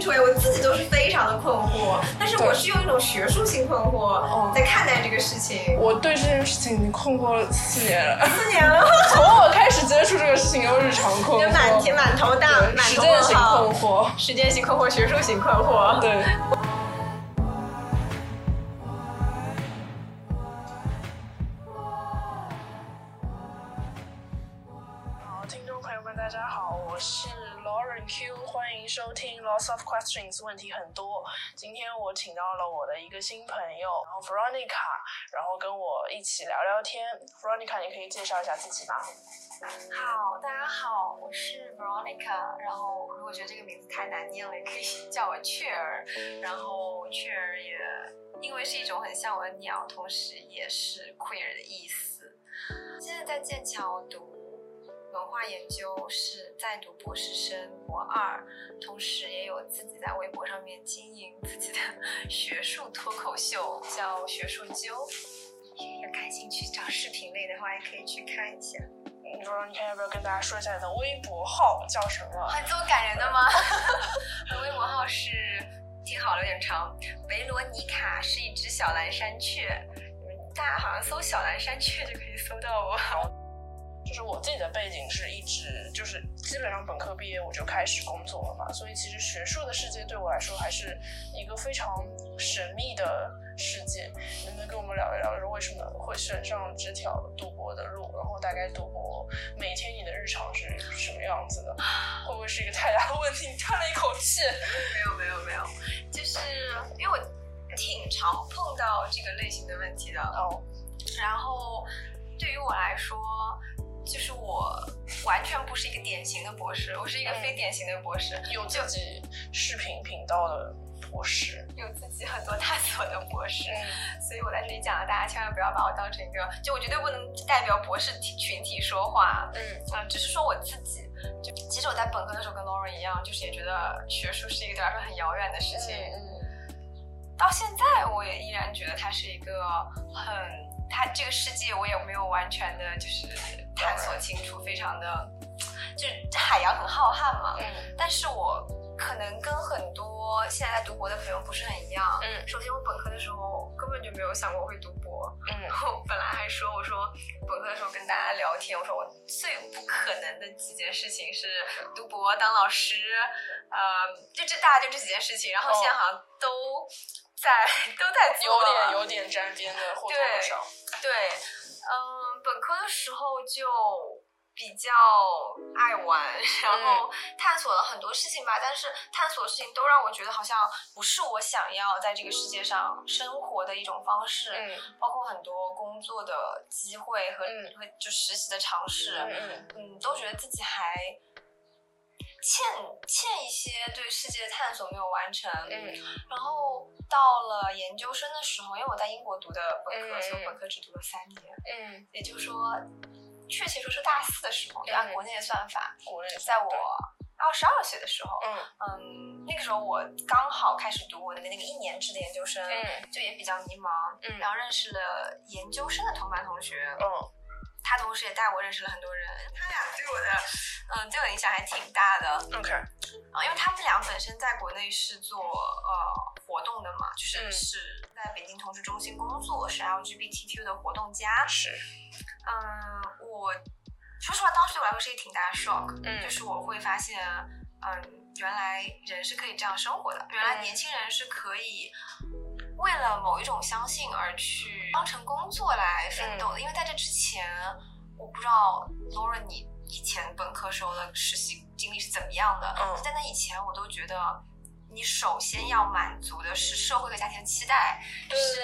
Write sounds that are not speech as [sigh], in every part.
清楚哎，我自己都是非常的困惑，但是我是用一种学术性困惑在看待这个事情。我对这件事情已经困惑了四年了，四年了，[laughs] 从我开始接触这个事情，又日常困惑，满天满头大，时间性困惑，时间性困惑，学术性困惑，对。Questions，问题很多。今天我请到了我的一个新朋友，然后 Veronica，然后跟我一起聊聊天。Veronica，你可以介绍一下自己吗？好，大家好，我是 Veronica。然后如果觉得这个名字太难念了，也可以叫我雀儿。然后雀儿也因为是一种很像我的鸟，同时也是 queer 的意思。现在在剑桥读。文化研究是在读博士生博二，同时也有自己在微博上面经营自己的 [laughs] 学术脱口秀，叫学术揪。有感兴趣找视频类的话，也可以去看一下。你说你看要不要跟大家说一下你的微博号叫什么？很这么感人的吗？[laughs] 我的微博号是听好了有点长，维罗妮卡是一只小蓝山雀。你们大家好像搜小蓝山雀就可以搜到我。就是我自己的背景是一直就是基本上本科毕业我就开始工作了嘛，所以其实学术的世界对我来说还是一个非常神秘的世界。能不能跟我们聊一聊，是为什么会选上这条读博的路？然后大概读博每天你的日常是什么样子的？会不会是一个太大的问题？你 [laughs] 叹了一口气。没有没有没有，就是因为我挺常碰到这个类型的问题的。哦，然后对于我来说。就是我完全不是一个典型的博士，我是一个非典型的博士，有自己视频频道的博士，有自己很多探索的博士，所以我在这里讲了，大家千万不要把我当成一个，就我绝对不能代表博士群体说话，嗯嗯，只是说我自己，就其实我在本科的时候跟 Lauren 一样，就是也觉得学术是一个对我来说很遥远的事情，嗯，到现在我也依然觉得它是一个很，它这个世界我也没有完全的就是。探索清楚，非常的，就是海洋很浩瀚嘛。嗯。但是我可能跟很多现在在读博的朋友不是很一样。嗯。首先，我本科的时候根本就没有想过会读博。嗯。然后本来还说，我说本科的时候跟大家聊天，我说我最不可能的几件事情是读博、当老师，呃，就这大家就这几件事情。然后现在好像都在都在做。有点有点沾边的或多或少。对。嗯，本科的时候就比较爱玩，然后探索了很多事情吧。但是探索的事情都让我觉得好像不是我想要在这个世界上生活的一种方式。嗯，包括很多工作的机会和和就实习的尝试，嗯嗯，都觉得自己还。欠欠一些对世界的探索没有完成，嗯，然后到了研究生的时候，因为我在英国读的本科，所以本科只读了三年，嗯，也就是说，确切说是大四的时候，就按国内的算法，国内在我二十二岁的时候，嗯。嗯，那个时候我刚好开始读我的那个一年制的研究生，嗯，就也比较迷茫，嗯，然后认识了研究生的同班同学，嗯。他同时也带我认识了很多人，他俩对我的，嗯，对我影响还挺大的。OK，啊，因为他们俩本身在国内是做呃活动的嘛，就是是在北京同志中心工作，是 LGBTQ 的活动家。是，嗯，我说实话，当时对我来说是一个挺大的 shock，嗯，就是我会发现，嗯，原来人是可以这样生活的，原来年轻人是可以。为了某一种相信而去当成工作来奋斗的，因为在这之前，我不知道 Laura 你以前本科时候的实习经历是怎么样的。嗯，在那以前，我都觉得你首先要满足的是社会和家庭的期待，是。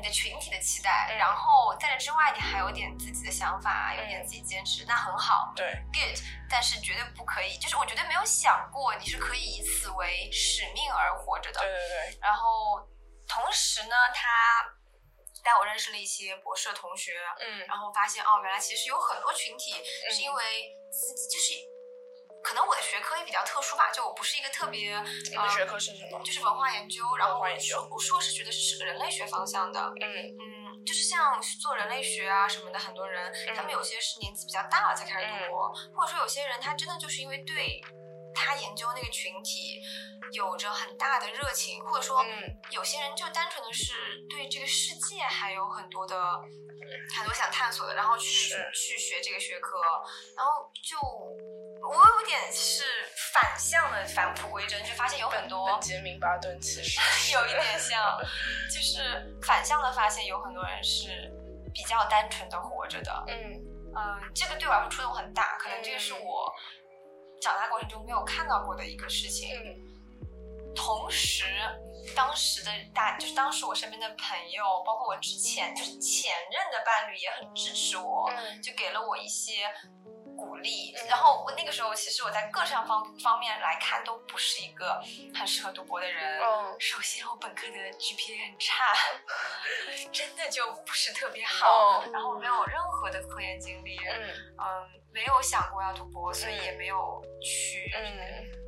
你的群体的期待，然后在这之外，你还有点自己的想法，有点自己坚持，那很好。对，good，但是绝对不可以，就是我绝对没有想过你是可以以此为使命而活着的。对对对。然后同时呢，他带我认识了一些博士的同学，嗯，然后发现哦，原来其实有很多群体是因为自己就是。可能我的学科也比较特殊吧，就我不是一个特别。你的学科是什么？就是文化研究，然后我硕我硕士学的是人类学方向的。嗯嗯，就是像做人类学啊什么的，很多人他们有些是年纪比较大了才开始读博，或者说有些人他真的就是因为对。他研究那个群体有着很大的热情，或者说有些人就单纯的是对这个世界还有很多的很多想探索的，然后去去学这个学科，然后就我有点是反向的返璞归真，就发现有很多杰明巴顿其实 [laughs] 有一点像，就是反向的发现有很多人是比较单纯的活着的，嗯。嗯，这个对我来说触动很大，可能这个是我长大过程中没有看到过的一个事情。同时，当时的大就是当时我身边的朋友，包括我之前就是前任的伴侣也很支持我，就给了我一些。然后我那个时候其实我在各项方方面来看都不是一个很适合读博的人。嗯，首先我本科的 GPA 很差，[laughs] 真的就不是特别好。然后没有任何的科研经历，嗯嗯，没有想过要读博，所以也没有去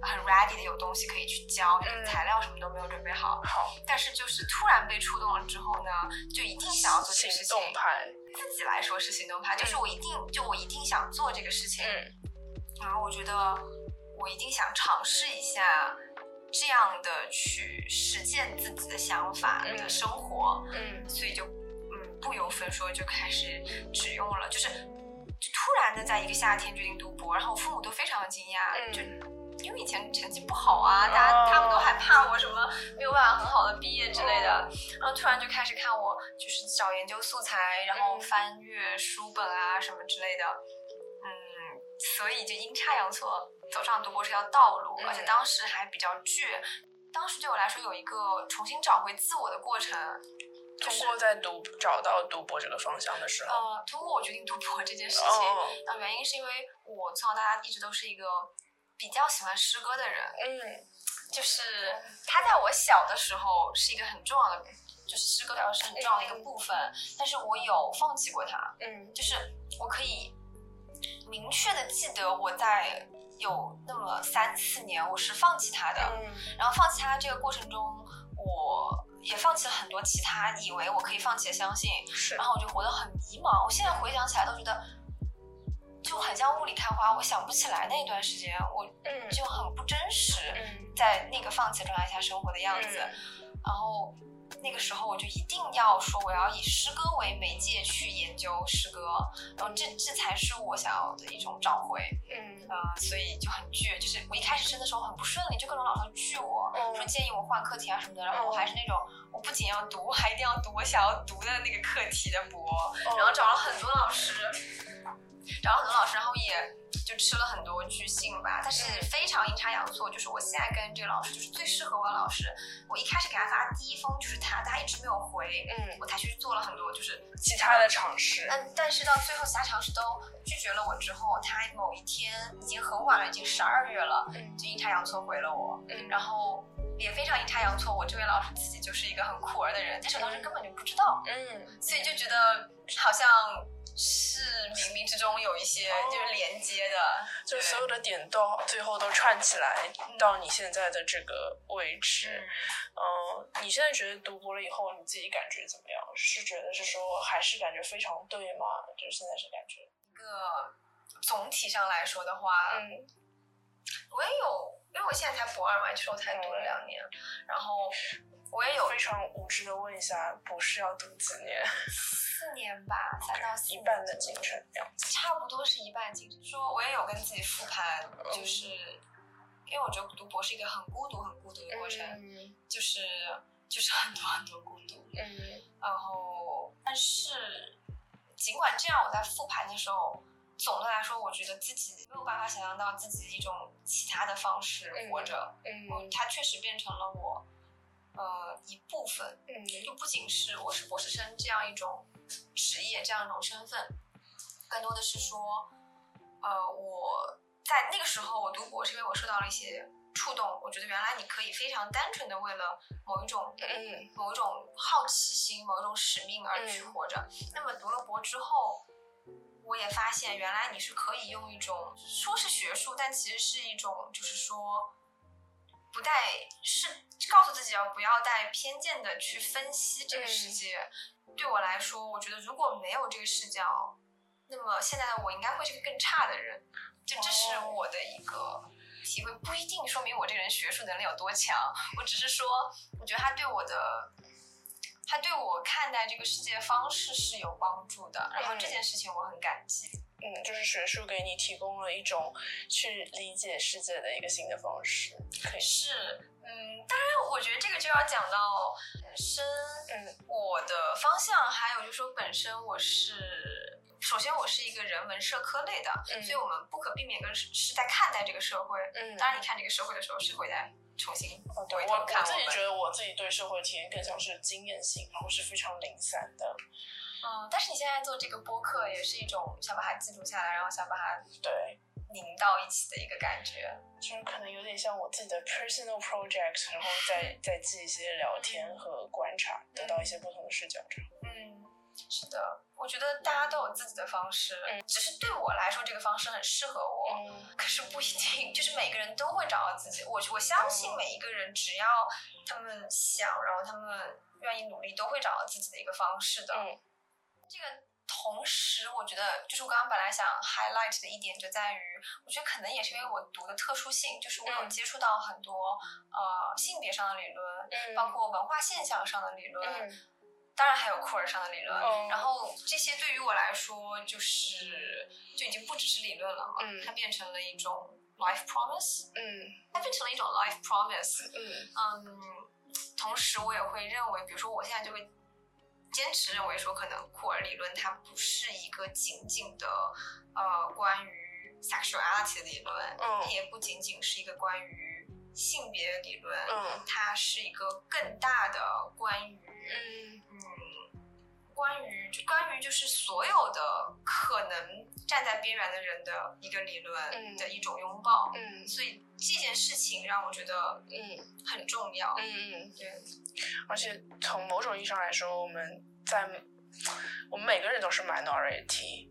很 ready 的有东西可以去教，材料什么都没有准备好。好，但是就是突然被触动了之后呢，就一定想要做这个事情。行动派。自己来说是行动派，就是我一定就我一定想做这个事情，然后我觉得我一定想尝试一下这样的去实践自己的想法的生活，嗯，所以就嗯不由分说就开始只用了，就是突然的在一个夏天决定读博，然后我父母都非常的惊讶，就。因为以前成绩不好啊，大家他们都害怕我什么没有办法很好的毕业之类的，然后突然就开始看我就是找研究素材，然后翻阅书本啊什么之类的，嗯，所以就阴差阳错走上读博这条道路，而且当时还比较倔，当时对我来说有一个重新找回自我的过程，通过在读找到读博这个方向的时候，呃，通过我决定读博这件事情，那原因是因为我从小到大一直都是一个。比较喜欢诗歌的人，嗯，就是他在我小的时候是一个很重要的，就是诗歌要是很重要的一个部分，但是我有放弃过他，嗯，就是我可以明确的记得我在有那么三四年我是放弃他的，嗯，然后放弃他这个过程中，我也放弃了很多其他以为我可以放弃的相信，是，然后我就活得很迷茫，我现在回想起来都觉得。就很像雾里看花，我想不起来那一段时间，我就很不真实，在那个放弃状态下生活的样子。然后那个时候我就一定要说，我要以诗歌为媒介去研究诗歌，然后这这才是我想要的一种找回。嗯呃，所以就很倔，就是我一开始申的时候很不顺利，就各种老师拒我说建议我换课题啊什么的，然后我还是那种我不仅要读，还一定要读我想要读的那个课题的博，然后找了很多老师。找了很多老师，然后也就吃了很多巨信吧，但是非常阴差阳错，就是我现在跟这个老师就是最适合我的老师。我一开始给他发第一封就是他，他一直没有回，嗯，我才去做了很多就是其他的尝试。嗯但是到最后其他尝试都拒绝了我之后，他某一天已经很晚了，已经十二月了，嗯，就阴差阳错回了我，嗯，然后也非常阴差阳错，我这位老师自己就是一个很酷儿的人，但是我当时根本就不知道，嗯，所以就觉得好像。是冥冥之中有一些就是连接的，[laughs] 就所有的点都最后都串起来到你现在的这个位置。嗯，你现在觉得读博了以后你自己感觉怎么样？是觉得是说还是感觉非常对吗？就是现在是感觉一个总体上来说的话，嗯，我也有，因为我现在才博二嘛，其实我才读了两年，然后我也有非常无知的问一下，博士要读几年？四年吧，三到四一半的进程，差不多是一半进程。说我也有跟自己复盘，就是因为我觉得读博是一个很孤独、很孤独的过程，就是就是很多很多孤独。嗯，然后但是尽管这样，我在复盘的时候，总的来说，我觉得自己没有办法想象到自己一种其他的方式活着。嗯，它确实变成了我部分。嗯，就不仅是我是博士生这样一种。职业这样一种身份，更多的是说，呃，我在那个时候我读博是因为我受到了一些触动，我觉得原来你可以非常单纯的为了某一种嗯某一种好奇心、某一种使命而去活着。那么读了博之后，我也发现原来你是可以用一种说是学术，但其实是一种就是说不带是告诉自己要不要带偏见的去分析这个世界。对我来说，我觉得如果没有这个视角，那么现在的我应该会是个更差的人。就这是我的一个体会，不一定说明我这个人学术能力有多强。我只是说，我觉得他对我的，他对我看待这个世界方式是有帮助的。然后这件事情我很感激。嗯，就是学术给你提供了一种去理解世界的一个新的方式。可以是。嗯，当然，我觉得这个就要讲到本身，嗯，我的方向，还有就是说本身我是，首先我是一个人文社科类的，所以我们不可避免跟是在看待这个社会，嗯，当然你看这个社会的时候是会在重新对我我自己觉得我自己对社会体验更像是经验性，然后是非常零散的，嗯，但是你现在做这个播客也是一种想把它记录下来，然后想把它对。拧到一起的一个感觉，就是可能有点像我自己的 personal project，然后再再记一些聊天和观察，得到一些不同的视角。嗯，是的，我觉得大家都有自己的方式，嗯，只是对我来说这个方式很适合我，嗯，可是不一定，就是每个人都会找到自己。我我相信每一个人只要他们想，然后他们愿意努力，都会找到自己的一个方式的。嗯，这个。同时，我觉得就是我刚刚本来想 highlight 的一点就在于，我觉得可能也是因为我读的特殊性，就是我有接触到很多呃性别上的理论，包括文化现象上的理论，当然还有库尔上的理论。然后这些对于我来说，就是就已经不只是理论了嘛，它变成了一种 life promise。嗯，它变成了一种 life promise。嗯嗯，同时我也会认为，比如说我现在就会。坚持认为说，可能库尔理论它不是一个仅仅的呃关于 sexuality 的理论，它也不仅仅是一个关于性别理论，它是一个更大的关于嗯关于就关于就是所有的可能站在边缘的人的一个理论的一种拥抱，嗯，所以这件事情让我觉得嗯。很重要，嗯嗯。对。而且从某种意义上来说，我们在我们每个人都是 minority，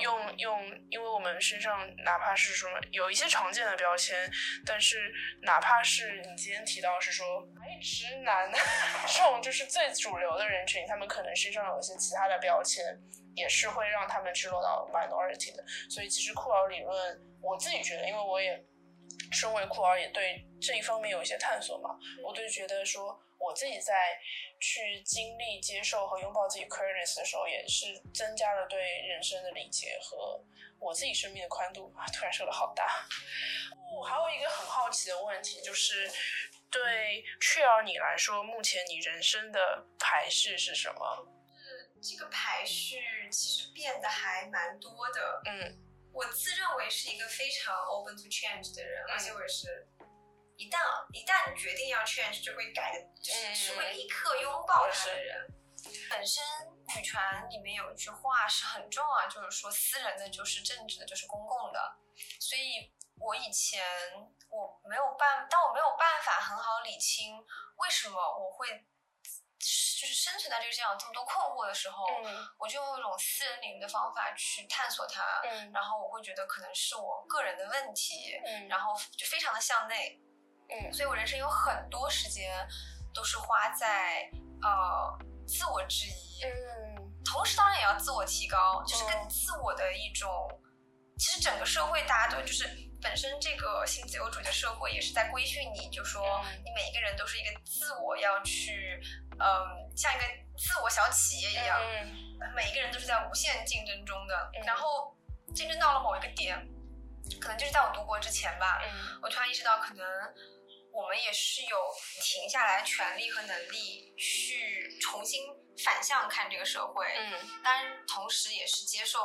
用用，因为我们身上哪怕是说有一些常见的标签，但是哪怕是你今天提到是说哎直男 [laughs] 这种就是最主流的人群，他们可能身上有一些其他的标签，也是会让他们去落到 minority 的。所以其实库尔理论，我自己觉得，因为我也身为库尔，也对这一方面有一些探索嘛，我就觉得说。我自己在去经历、接受和拥抱自己 queerness 的时候，也是增加了对人生的理解和我自己生命的宽度啊！突然说的好大。哦，还有一个很好奇的问题，就是对 c h e 你来说，目前你人生的排序是什么？是这个排序其实变得还蛮多的。嗯，我自认为是一个非常 open to change 的人，而且我也是。一旦一旦决定要 change，就会改的，就是是会立刻拥抱他的人。本身女权里面有一句话是很重要，就是说私人的就是政治的，就是公共的。所以我以前我没有办，当我没有办法很好理清为什么我会就是生存在这个世界上这么多困惑的时候，我就用一种私人领域的方法去探索它。然后我会觉得可能是我个人的问题，然后就非常的向内。嗯，所以我人生有很多时间都是花在呃自我质疑，嗯，同时当然也要自我提高，就是跟自我的一种，其实整个社会大家都就是本身这个新自由主义的社会也是在规训你，就说你每一个人都是一个自我要去，嗯，像一个自我小企业一样，每一个人都是在无限竞争中的，然后竞争到了某一个点，可能就是在我读博之前吧，我突然意识到可能。我们也是有停下来权利和能力去重新反向看这个社会，嗯，当然同时也是接受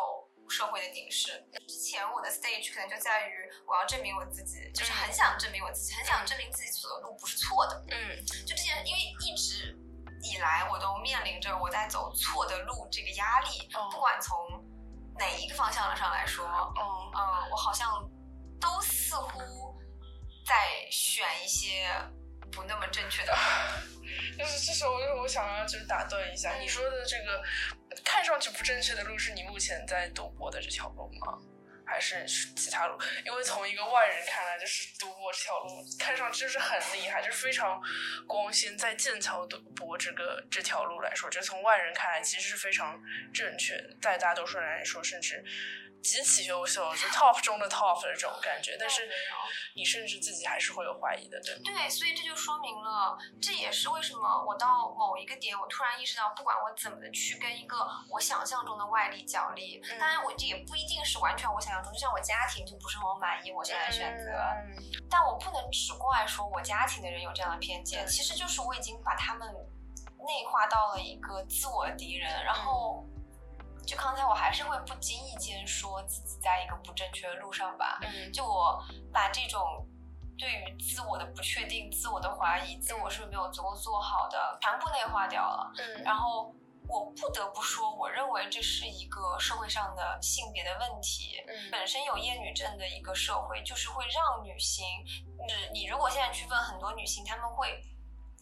社会的凝视。之前我的 stage 可能就在于我要证明我自己，就是很想证明我自己，很想证明自己走的路不是错的，嗯，就之前，因为一直以来我都面临着我在走错的路这个压力，不管从哪一个方向上来说，嗯嗯，我好像都似乎。再选一些不那么正确的，[laughs] 就是这时候，就我想要就是打断一下，你说的这个看上去不正确的路，是你目前在读博的这条路吗？还是其他路？因为从一个外人看来，就是读博这条路看上去就是很厉害，就是非常光鲜。在剑桥读博这个这条路来说，就从外人看来，其实是非常正确。在大多数人来说，甚至极其优秀，就 top 中的 top 的这种感觉，但是你甚至自己还是会有怀疑的，对。对，所以这就说明了，这也是为什么我到某一个点，我突然意识到，不管我怎么的去跟一个我想象中的外力角力，当然我这也不一定是完全我想象中，就像我家庭就不是很满意，我现在选择，但我不能只怪说我家庭的人有这样的偏见，其实就是我已经把他们内化到了一个自我敌人，然后。就刚才我还是会不经意间说自己在一个不正确的路上吧，就我把这种对于自我的不确定、自我的怀疑、自我是不是没有足够做好的全部内化掉了。然后我不得不说，我认为这是一个社会上的性别的问题。本身有厌女症的一个社会，就是会让女性，你你如果现在去问很多女性，她们会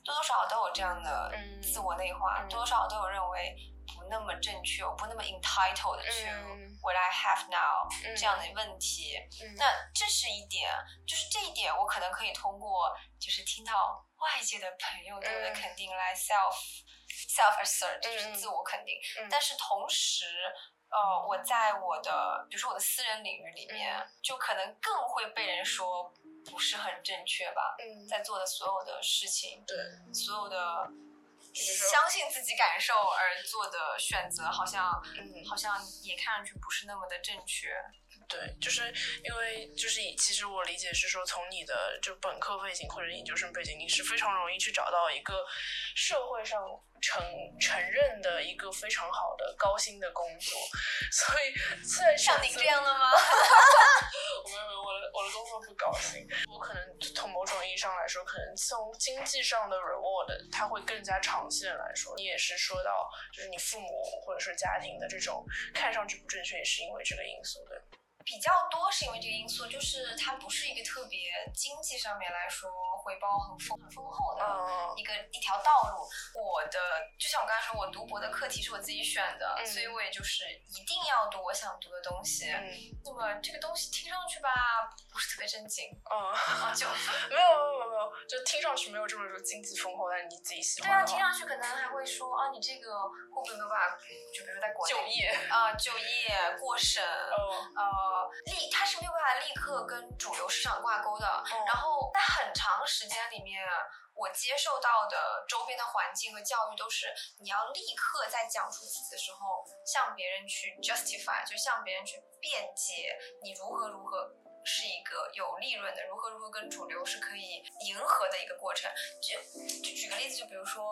多多少少都有这样的自我内化，多多少少都有认为。不那么正确，我不那么 entitled to what I have now 这样的问题。那这是一点，就是这一点，我可能可以通过就是听到外界的朋友对我的肯定来 self self assert，就是自我肯定。但是同时，呃，我在我的比如说我的私人领域里面，就可能更会被人说不是很正确吧。在做的所有的事情，对所有的。相信自己感受而做的选择，好像，嗯，好像也看上去不是那么的正确。对，就是因为就是其实我理解是说，从你的就本科背景或者研究生背景，你是非常容易去找到一个社会上承承认的一个非常好的高薪的工作，所以在像您这样的吗？[laughs] 我没有，我的我的工作不高薪，我可能从某种意义上来说，可能从经济上的 reward，它会更加长线来说。你也是说到，就是你父母或者是家庭的这种看上去不正确，也是因为这个因素，对。比较多是因为这个因素，就是它不是一个特别经济上面来说回报很丰很丰厚的一个一条道路。我的就像我刚才说，我读博的课题是我自己选的，所以我也就是一定要读我想读的东西。那么这个东西听上去吧，不是特别正经，嗯，就 [laughs] 没有没有没有，就听上去没有这么说经济丰厚，但是你自己喜欢。对啊，听上去可能还会说啊，你这个会不会没有办法，就比如在国内就业啊，就业过审，呃。立，它是没有办法立刻跟主流市场挂钩的。然后在很长时间里面，我接受到的周边的环境和教育都是，你要立刻在讲述自己的时候，向别人去 justify，就向别人去辩解，你如何如何是一个有利润的，如何如何跟主流是可以迎合的一个过程。就就举个例子，就比如说。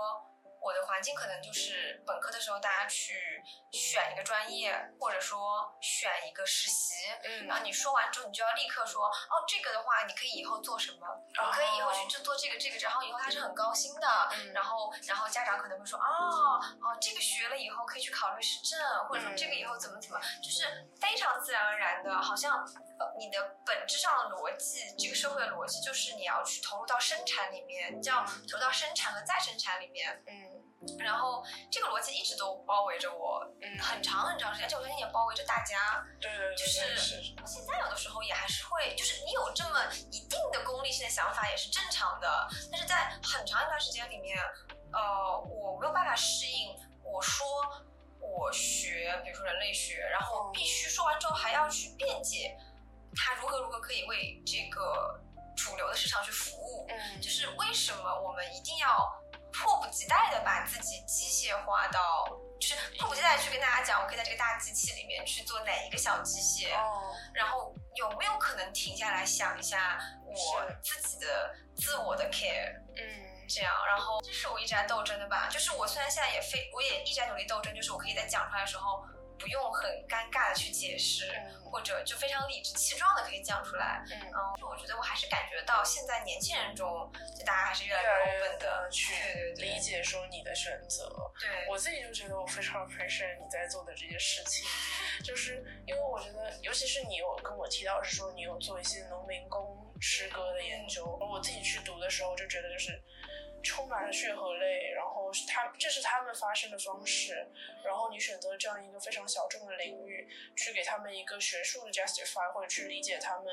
我的环境可能就是本科的时候，大家去选一个专业，或者说选一个实习，嗯，然后你说完之后，你就要立刻说，哦，这个的话，你可以以后做什么？我可以以后去做做这个这个，然后以后他是很高薪的，然后然后家长可能会说，哦哦，这个学了以后可以去考律师证，或者说这个以后怎么怎么，就是非常自然而然的，好像你的本质上的逻辑，这个社会的逻辑就是你要去投入到生产里面，叫投入到生产和再生产里面，嗯。然后这个逻辑一直都包围着我，嗯，很长很长时间，而且我相信也包围着大家。对对对，就是现在有的时候也还是会，就是你有这么一定的功利性的想法也是正常的。但是在很长一段时间里面，呃，我没有办法适应。我说我学，比如说人类学，然后必须说完之后还要去辩解，他如何如何可以为这个主流的市场去服务。嗯，就是为什么我们一定要。迫不及待的把自己机械化到，就是迫不及待去跟大家讲，我可以在这个大机器里面去做哪一个小机械，哦。然后有没有可能停下来想一下我自己的自我的 care，嗯，这样，然后这是我一直在斗争的吧，就是我虽然现在也非，我也一直在努力斗争，就是我可以在讲出来的时候。不用很尴尬的去解释，或者就非常理直气壮的可以讲出来。嗯，就我觉得我还是感觉到现在年轻人中，就大家还是越来越 open 的去理解说你的选择。对，我自己就觉得我非常 appreciate 你在做的这些事情，[laughs] 就是因为我觉得，尤其是你有跟我提到是说你有做一些农民工诗歌的研究，我自己去读的时候就觉得就是。充满了血和泪，然后是他，这是他们发声的方式，然后你选择这样一个非常小众的领域，去给他们一个学术的 justify，或者去理解他们，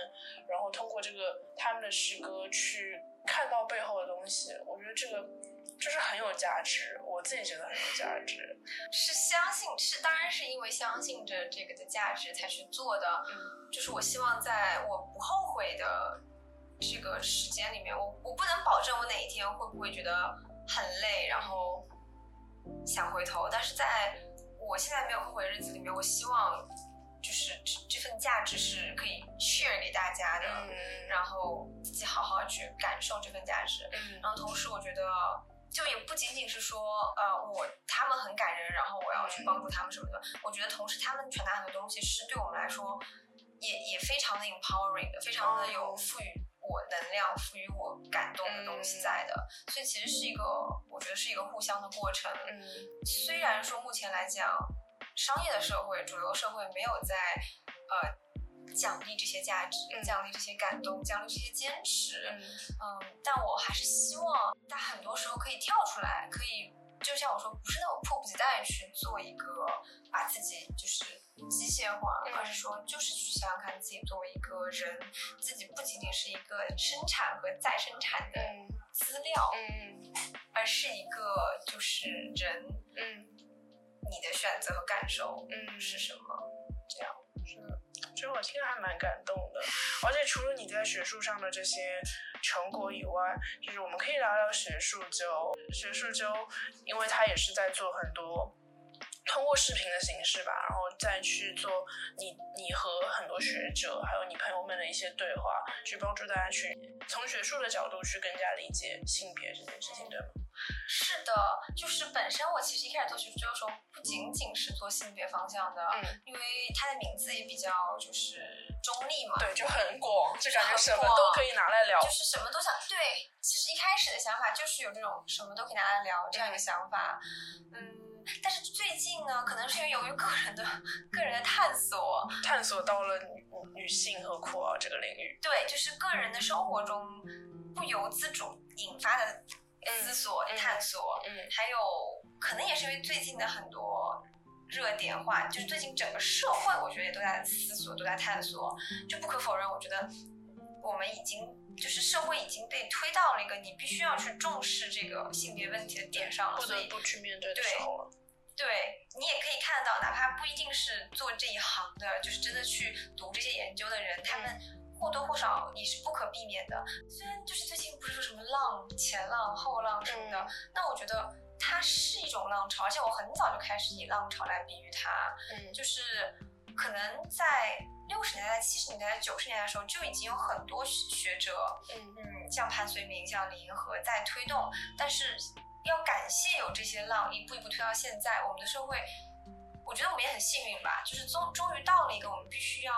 然后通过这个他们的诗歌去看到背后的东西，我觉得这个就是很有价值，我自己觉得很有价值。是相信，是当然是因为相信着这个的价值才去做的。嗯，就是我希望在我不后悔的这个时间里面，我我不能保证我哪一天会不会觉得很累，然后想回头。但是在我现在没有后悔的日子里面，我希望就是这这份价值是可以 share 给大家的，嗯然后自己好好去感受这份价值。嗯然后同时，我觉得就也不仅仅是说，呃，我他们很感人，然后我要去帮助他们什么的。我觉得同时他们传达很多东西是对我们来说也也非常的 empowering 的，非常的有赋予我能量、赋予我感动的东西在的。所以其实是一个，我觉得是一个互相的过程。嗯虽然说目前来讲，商业的社会、主流社会没有在呃奖励这些价值、嗯奖励这些感动、奖励这些坚持。嗯嗯，但我还是希望大家很多时候可以跳出来，可以就像我说，不是那种迫不及待去做一个把自己就是机械化，嗯。而是说就是去想想看自己作为一个人，自己不仅仅是一个生产和再生产的嗯资料，嗯而是一个就是人嗯。你的选择和感受嗯。是什么？这样，是的，其实我听着还蛮感动的。而且除了你在学术上的这些成果以外，就是我们可以聊聊学术周。学术周，因为它也是在做很多通过视频的形式吧，然后再去做你你和很多学者还有你朋友们的一些对话，去帮助大家去从学术的角度去更加理解性别这件事情，对吗？是的，就是本身我其实一开始做学术的时候，不仅仅是做性别方向的，嗯，因为它的名字也比较就是中立嘛，对，就很广，就感觉什么都可以拿来聊。就是什么都想对。其实一开始的想法就是有这种什么都可以拿来聊这样一个想法，嗯。但是最近呢，可能是因为由于个人的个人的探索，探索到了女女性和酷儿这个领域。对，就是个人的生活中不由自主引发的思索、嗯探索，嗯还有可能也是因为最近的很多热点化，就是最近整个社会，我觉得也都在思索，都在探索。就不可否认，我觉得我们已经就是社会已经被推到了一个你必须要去重视这个性别问题的点上了，不得所以不去面对的对时候了。对你也可以看到，哪怕不一定是做这一行的，就是真的去读这些研究的人，他们或多或少你是不可避免的。虽然就是最近不是说什么浪前浪后浪什么的，那我觉得它是一种浪潮，而且我很早就开始以浪潮来比喻它，嗯。就是可能在六十年代、七十年代、九十年代的时候，就已经有很多学者，嗯。嗯，像潘绥铭、像李银河在推动，但是要感谢有这些浪一步一步推到现在，我们的社会，我觉得我们也很幸运吧，就是终终于到了一个我们必须要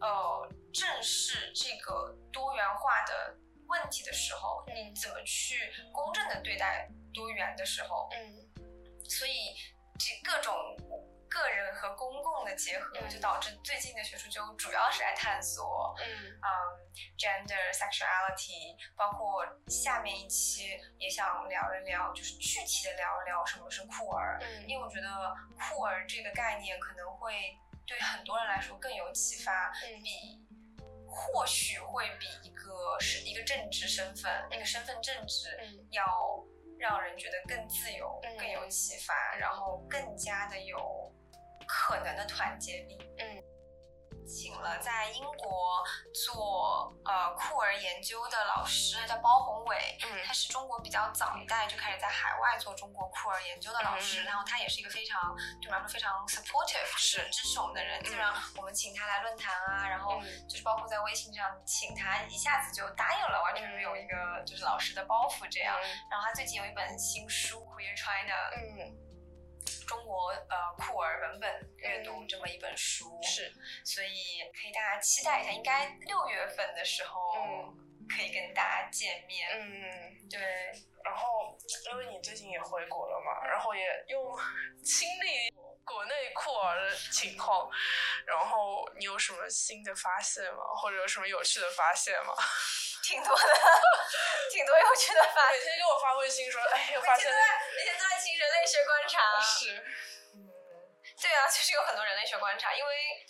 呃正视这个多元化的问题的时候，你怎么去公正的对待多元的时候，嗯。所以这各种个人和公共的结合，嗯就导致最近的学术就主要是来探索，嗯嗯，gender sexuality，包括下面一期也想聊一聊，就是具体的聊一聊什么是酷儿，嗯因为我觉得酷儿这个概念可能会对很多人来说更有启发，嗯比或许会比一个是一个正职身份，一个身份正职嗯要让人觉得更自由、嗯更有启发，然后更加的有可能的团结力。嗯，请了在英国做呃酷儿研究的老师，叫包宏伟，嗯。他是中国比较早一代就开始在海外做中国酷儿研究的老师，嗯。然后他也是一个非常对我们来说非常 supportive，是支持我们的人。基本上我们请他来论坛啊，然后嗯。就是包括在微信上请他，一下子就答应了，完全没有一个就是老师的包袱这样。然后他最近有一本新书《Queer China》，嗯中国呃酷儿文本阅读嗯这么一本书，是所以可以大家期待一下，应该六月份的时候嗯可以跟大家见面。嗯。对，然后，因为你最近也回国了嘛，然后也又亲历国内酷儿的情况，然后你有什么新的发现吗？或者有什么有趣的发现吗？挺多的，[laughs] 挺多有趣的发现。每天给我发微信说，哎，我发现每天都在每天都在听人类学观察。[laughs] 是嗯，对啊，就是有很多人类学观察，因为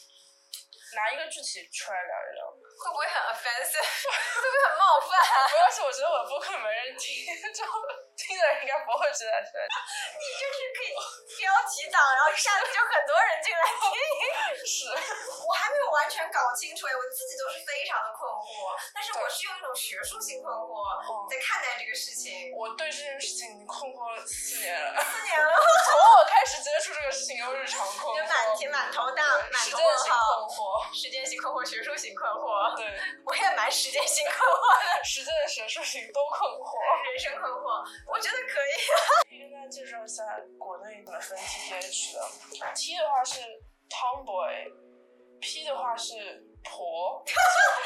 拿一个具体出来聊一聊。会不会很 offensive？[laughs] 会不会很冒犯？不要是我觉得我的播客没人听，就听听的人应该不会知道是。你就是标题党，然后一下子就很多人进来听。[laughs] 是，我还没有完全搞清楚哎，我自己都是非常的困惑，但是我是用一种学术性困惑在看待这个事情。我对这件事情已经困惑了四年了。四年了。[laughs] 从我开始接触这个事情，就日常困惑。就满天满头大，满头问号。困惑。时间性困惑，学术性困惑。对，我也蛮时间性困惑的。时间、学术性都困惑。人生困惑，我觉得可以。介绍一下国内怎么分 T T H 的。T 的话是 Tomboy，P 的话是婆，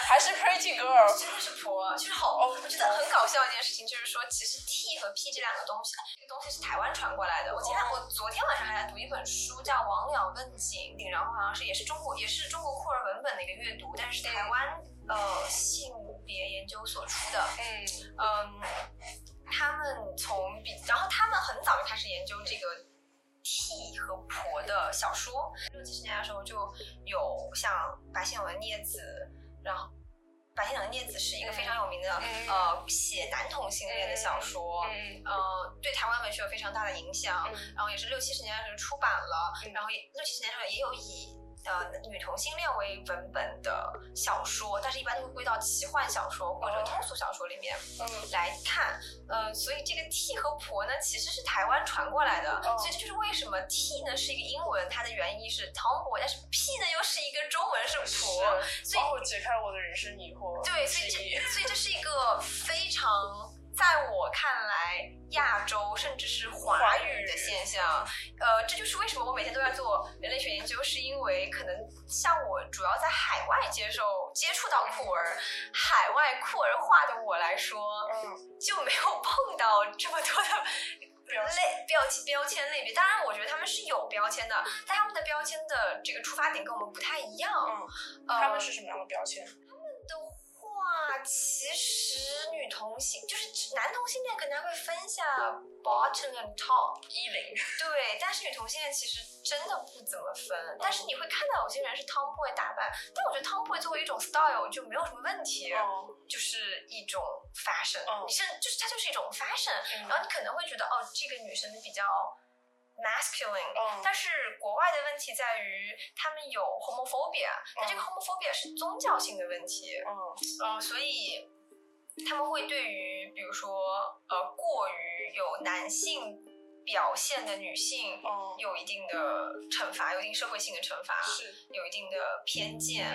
还是 Pretty Girl？[laughs] 真的是婆，就是好。我觉得很搞笑一件事情，就是说，其实 T 和 P 这两个东西，这个东西是台湾传过来的。我今天我昨天晚上还在读一本书，叫《王了问景》，然后好像是也是中国，也是中国酷儿文本的一个阅读，但是台湾呃性别研究所出的。嗯嗯，他们从比，然后他们很早就开始研究这个 T 和婆的小说，六七十年代的时候就有像白先勇的《孽子》，然后白先勇的《孽子》是一个非常有名的呃写男同性恋的小说，呃对台湾文学有非常大的影响，然后也是六七十年代时候出版了，然后也六七十年代时候也有以。呃，女同性恋为文本的小说，但是一般都会归到奇幻小说或者通俗小说里面来看。呃，所以这个 T 和婆呢，其实是台湾传过来的。所以这就是为什么 T 呢是一个英文，它的原意是 Tomboy，但是 P 呢又是一个中文是婆，所以解开我的人生疑惑。对，所以这所以这是一个非常。在我看来，亚洲甚至是华语的现象，呃，这就是为什么我每天都在做人类学研究，是因为可能像我主要在海外接受接触到酷儿，海外酷儿化的我来说，嗯，就没有碰到这么多的类 [laughs] 标签标签类别。当然，我觉得他们是有标签的，但他们的标签的这个出发点跟我们不太一样。嗯，他们是什么样的标签？啊，其实女同性就是男同性恋，可能会分下 bottom and top 一零。对，但是女同性恋其实真的不怎么分。但是你会看到有些人是 tomboy 打扮，但我觉得 tomboy 作为一种 style 就没有什么问题，就是一种 fashion。你是就是它就是一种 fashion，然后你可能会觉得哦，这个女生比较。masculine，但是国外的问题在于他们有 homophobia，那这个 homophobia 是宗教性的问题，嗯，呃，所以他们会对于比如说呃过于有男性表现的女性，有一定的惩罚，有一定社会性的惩罚，是。有一定的偏见，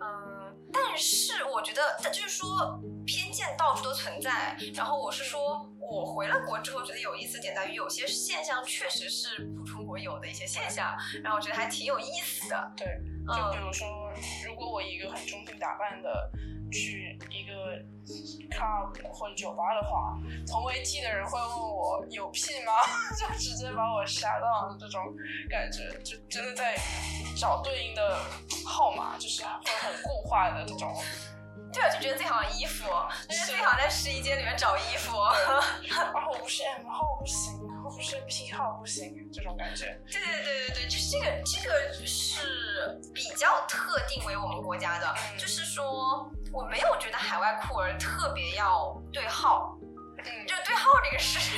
嗯，但是我觉得，就是说偏见到处都存在，然后我是说。我回了国之后，觉得有意思点在于，有些现象确实是不中国有的一些现象，然后我觉得还挺有意思的。对，就比如说，如果我一个很中性打扮的去一个 club 或者酒吧的话，同为 T 的人会问我有屁吗？[laughs] 就直接把我杀到的这种感觉，就真的在找对应的号码，就是会很固化的这种。对，就觉得自己好像衣服，就是自己好像在试衣间里面找衣服。啊，我不是 M 号不行，我不是癖好不行，这种感觉。对对对对对，就是这个这个是比较特定为我们国家的，就是说我没有觉得海外酷儿特别要对号，嗯，就对号这个事，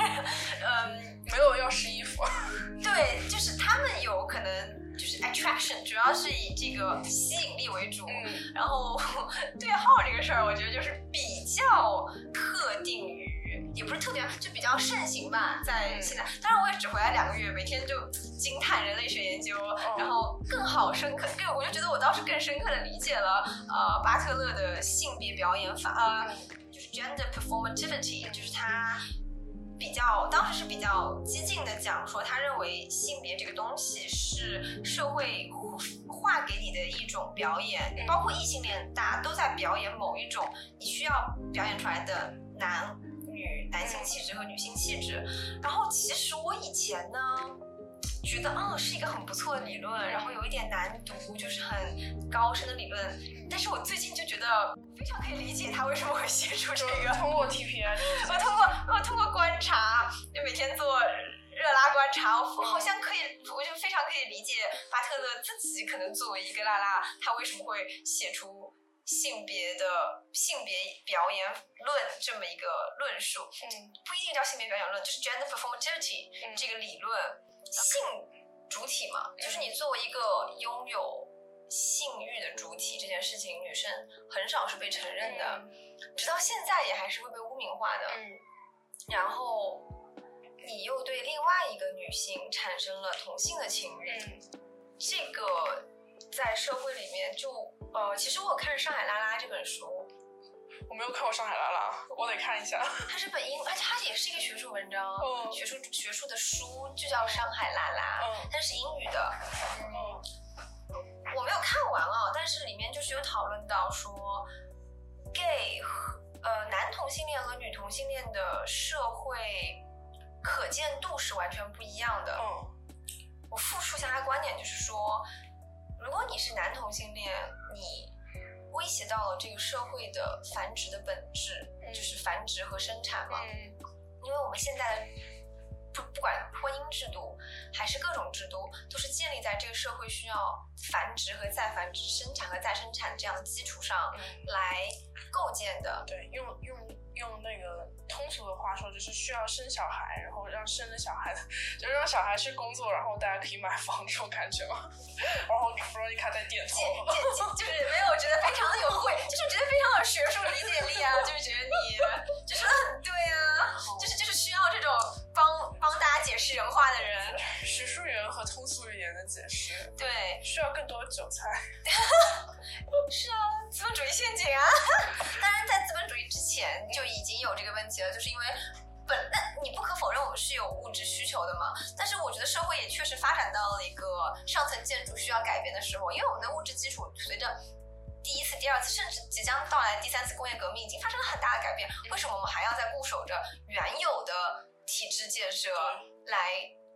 嗯，没有要试衣服。对，就是他们有可能。就是 attraction，主要是以这个吸引力为主，然后 [laughs] 对号这个事儿，我觉得就是比较特定于，也不是特别，就比较盛行吧，在现在。当然我也只回来两个月，每天就惊叹人类学研究，然后更好深刻，更我就觉得我当时更深刻的理解了呃巴特勒的性别表演法，呃就是 gender performativity，就是他。比较当时是比较激进的讲说，他认为性别这个东西是社会化给你的一种表演，包括异性恋，大家都在表演某一种你需要表演出来的男女男性气质和女性气质。然后其实我以前呢。觉得嗯是一个很不错的理论，然后有一点难读，就是很高深的理论。但是我最近就觉得非常可以理解他为什么会写出这个。通过 TPS，我通过我通过观察，就每天做热拉观察，我好像可以，我就非常可以理解巴特勒自己可能作为一个拉拉，他为什么会写出性别的性别表演论这么一个论述，嗯不一定叫性别表演论，就是 gender performativity 嗯这个理论，性主体嘛，就是你作为一个拥有性欲的主体这件事情，女生很少是被承认的，直到现在也还是会被污名化的。嗯然后你又对另外一个女性产生了同性的情欲，嗯这个在社会里面就呃，其实我有看《上海拉拉》这本书，我没有看过《上海拉拉》，[laughs] 我得看一下。它是本英，而且它也是一个学术文章，嗯学术学术的书就叫《上海拉拉》，嗯它是英语的。嗯我没有看完啊，但是里面就是有讨论到说，gay 和呃男同性恋和女同性恋的社会可见度是完全不一样的。嗯我复述一下他的观点，就是说，如果你是男同性恋，你威胁到了这个社会的繁殖的本质，嗯就是繁殖和生产嘛。嗯因为我们现在的不不管婚姻制度还是各种制度，都是建立在这个社会需要繁殖和再繁殖、生产和再生产这样的基础上嗯，来构建的。对，用用用那个通俗的话说，就是需要生小孩，然后让生了小孩的，[laughs] 就是让小孩去工作，然后大家可以买房这种感觉嘛。[laughs] 然后弗洛伊卡在点头。就是没有觉得非常的有会，[laughs] 就是觉得非常有学术理解力啊，就是觉得你就说的很对啊，就是就是需要这种帮帮大家解释人话的人。学术语言和通俗语言的解释对，需要更多的韭菜。是啊，资本主义陷阱啊！当然，在资本主义之前就已经有这个问题了，就是因为本那你不可否认我们是有物质需求的嘛。但是我觉得社会也确实发展到了一个上层建筑需要改变的时候，因为我们的物质基础随着第一次、第二次，甚至即将到来的第三次工业革命已经发生了很大的改变。为什么我们还要在固守着原有的体制建设来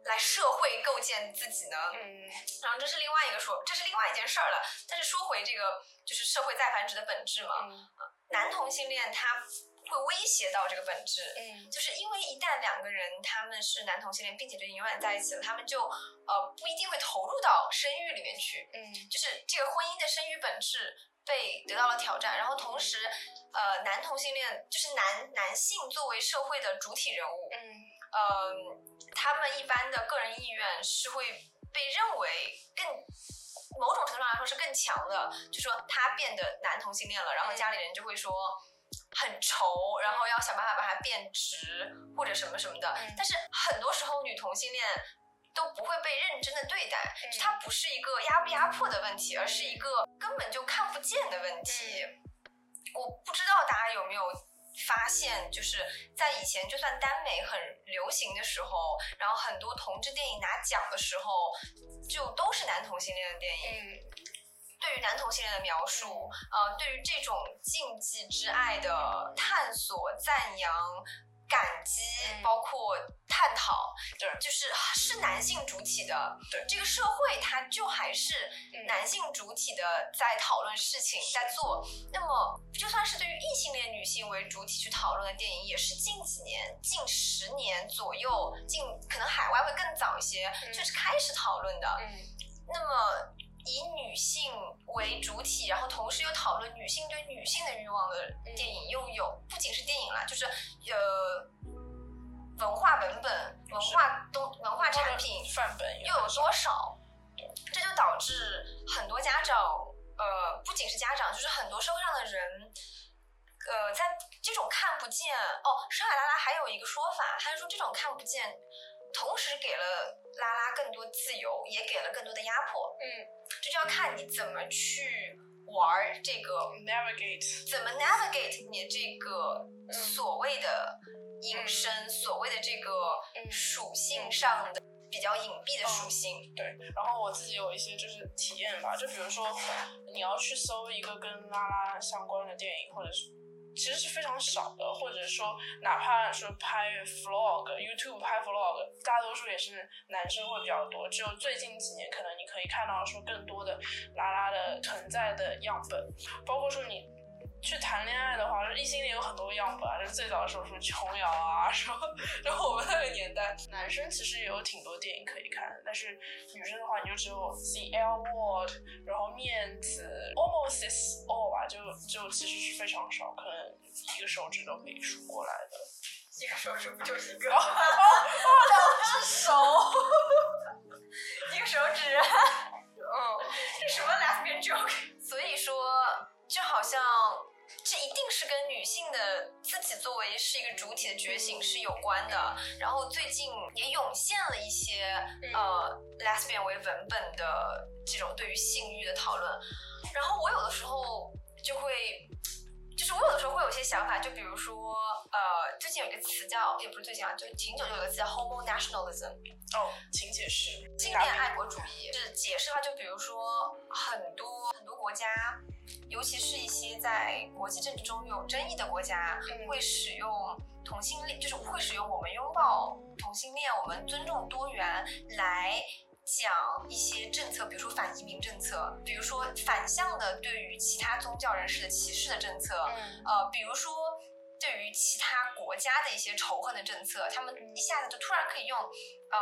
来社会构建自己呢？嗯然后这是另外一个说，这是另外一件事儿了。但是说回这个，就是社会再繁殖的本质嘛。嗯男同性恋他会威胁到这个本质，嗯就是因为一旦两个人他们是男同性恋，并且就永远在一起了，他们就呃不一定会投入到生育里面去，嗯就是这个婚姻的生育本质被得到了挑战。然后同时，呃，男同性恋就是男男性作为社会的主体人物，嗯呃，他们一般的个人意愿是会被认为更某种程度上来说是更强的，就说他变得男同性恋了，然后家里人就会说很稠，然后要想办法把它变直或者什么什么的。嗯但是很多时候女同性恋都不会被认真的对待，嗯它不是一个压不压迫的问题，而是一个根本就看不见的问题。我不知道大家有没有发现，就是在以前，就算耽美很流行的时候，然后很多同志电影拿奖的时候，就都是男同性恋的电影。嗯对于男同性恋的描述，呃，对于这种禁忌之爱的探索、赞扬、感激，嗯包括探讨，对就是是男性主体的。对这个社会，它就还是嗯男性主体的在讨论事情，在做。那么，就算是对于异性恋女性为主体去讨论的电影，也是近几年、近十年左右，近可能海外会更早一些，嗯就是开始讨论的。嗯那么以女性为主体，然后同时又讨论女性对女性的欲望的电影，又有不仅是电影啦，就是呃文化文本、文化东文化产品范本又有多少？这就导致很多家长，呃，不仅是家长，就是很多社会上的人，呃，在这种看不见哦，上海拉拉还有一个说法，他说这种看不见，同时给了拉拉更多自由，也给了更多的压迫。嗯这就要看你怎么去玩儿这个，navigate 怎么 navigate 你这个所谓的隐身，所谓的这个嗯属性上的比较隐蔽的属性。对，然后我自己有一些就是体验吧，就比如说你要去搜一个跟拉拉相关的电影，或者是其实是非常少的，或者说哪怕说拍 vlog，YouTube 拍 vlog，大多数也是男生会比较多，只有最近几年可能你可以看到说更多的拉拉的存在的样本，包括说你。去谈恋爱的话，异性恋有很多样本啊，就最早的时候说琼瑶啊，什么，然后我们那个年代，男生其实也有挺多电影可以看，但是女生的话，你就只有 The L Word，然后面子，Almost is All 吧，就就其实是非常少，可能一个手指都可以数过来的。一个手指不就一个？哦两只手，一个手指。嗯，这什么 lesbian joke？所以说，就好像这一定是跟女性的自己作为是一个主体的觉醒是有关的。然后最近也涌现了一些呃 lesbian 为文本的这种对于性欲的讨论。然后我有的时候就会。就是我有的时候会有一些想法，就比如说，呃，最近有一个词叫，也不是最近啊，就挺久就有一个词叫 homo nationalism，哦，请解释。经典爱国主义是解释的话，就比如说很多很多国家，尤其是一些在国际政治中有争议的国家，嗯会使用同性恋，就是会使用我们拥抱同性恋，我们尊重多元来。讲一些政策，比如说反移民政策，比如说反向的对于其他宗教人士的歧视的政策，嗯呃，比如说对于其他国家的一些仇恨的政策，他们一下子就突然可以用呃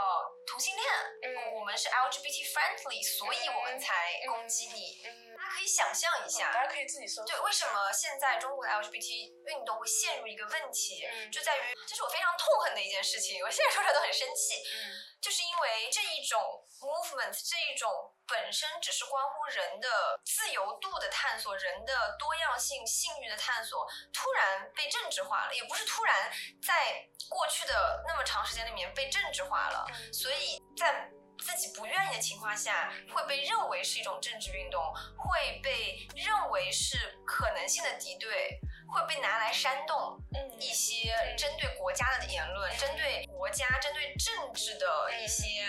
同性恋，嗯我们是 LGBT friendly，所以我们才攻击你。家可以想象一下，大家可以自己搜。对，为什么现在中国的 LGBT 运动会陷入一个问题，嗯就在于这是我非常痛恨的一件事情，我现在说出来都很生气，嗯就是因为这一种 movement，这一种本身只是关乎人的自由度的探索，人的多样性、性欲的探索，突然被政治化了，也不是突然，在过去的那么长时间里面被政治化了，嗯所以在自己不愿意的情况下，会被认为是一种政治运动，会被认为是可能性的敌对，会被拿来煽动嗯一些针对国家的言论，针对国家、针对政治的一些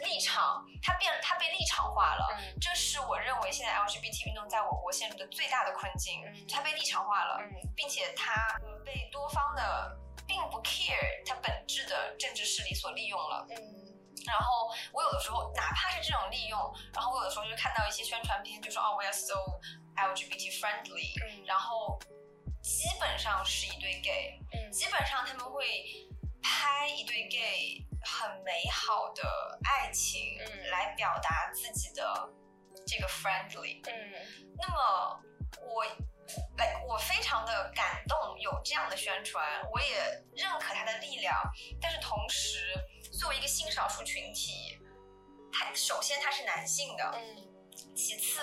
立场，它变它被立场化了。嗯这是我认为现在 LGBT 运动在我国陷入的最大的困境嗯，它被立场化了。嗯并且它呃被多方的并不 care 它本质的政治势力所利用了。嗯然后我有的时候哪怕是这种利用，然后我有的时候就看到一些宣传片，就说哦，we are so LGBT friendly，嗯。然后基本上是一对 gay，嗯。基本上他们会拍一对 gay 很美好的爱情，嗯。来表达自己的这个 friendly。嗯。那么我，来，我非常的感动，有这样的宣传，我也认可它的力量。但是同时，作为一个性少数群体，他首先他是男性的，嗯其次，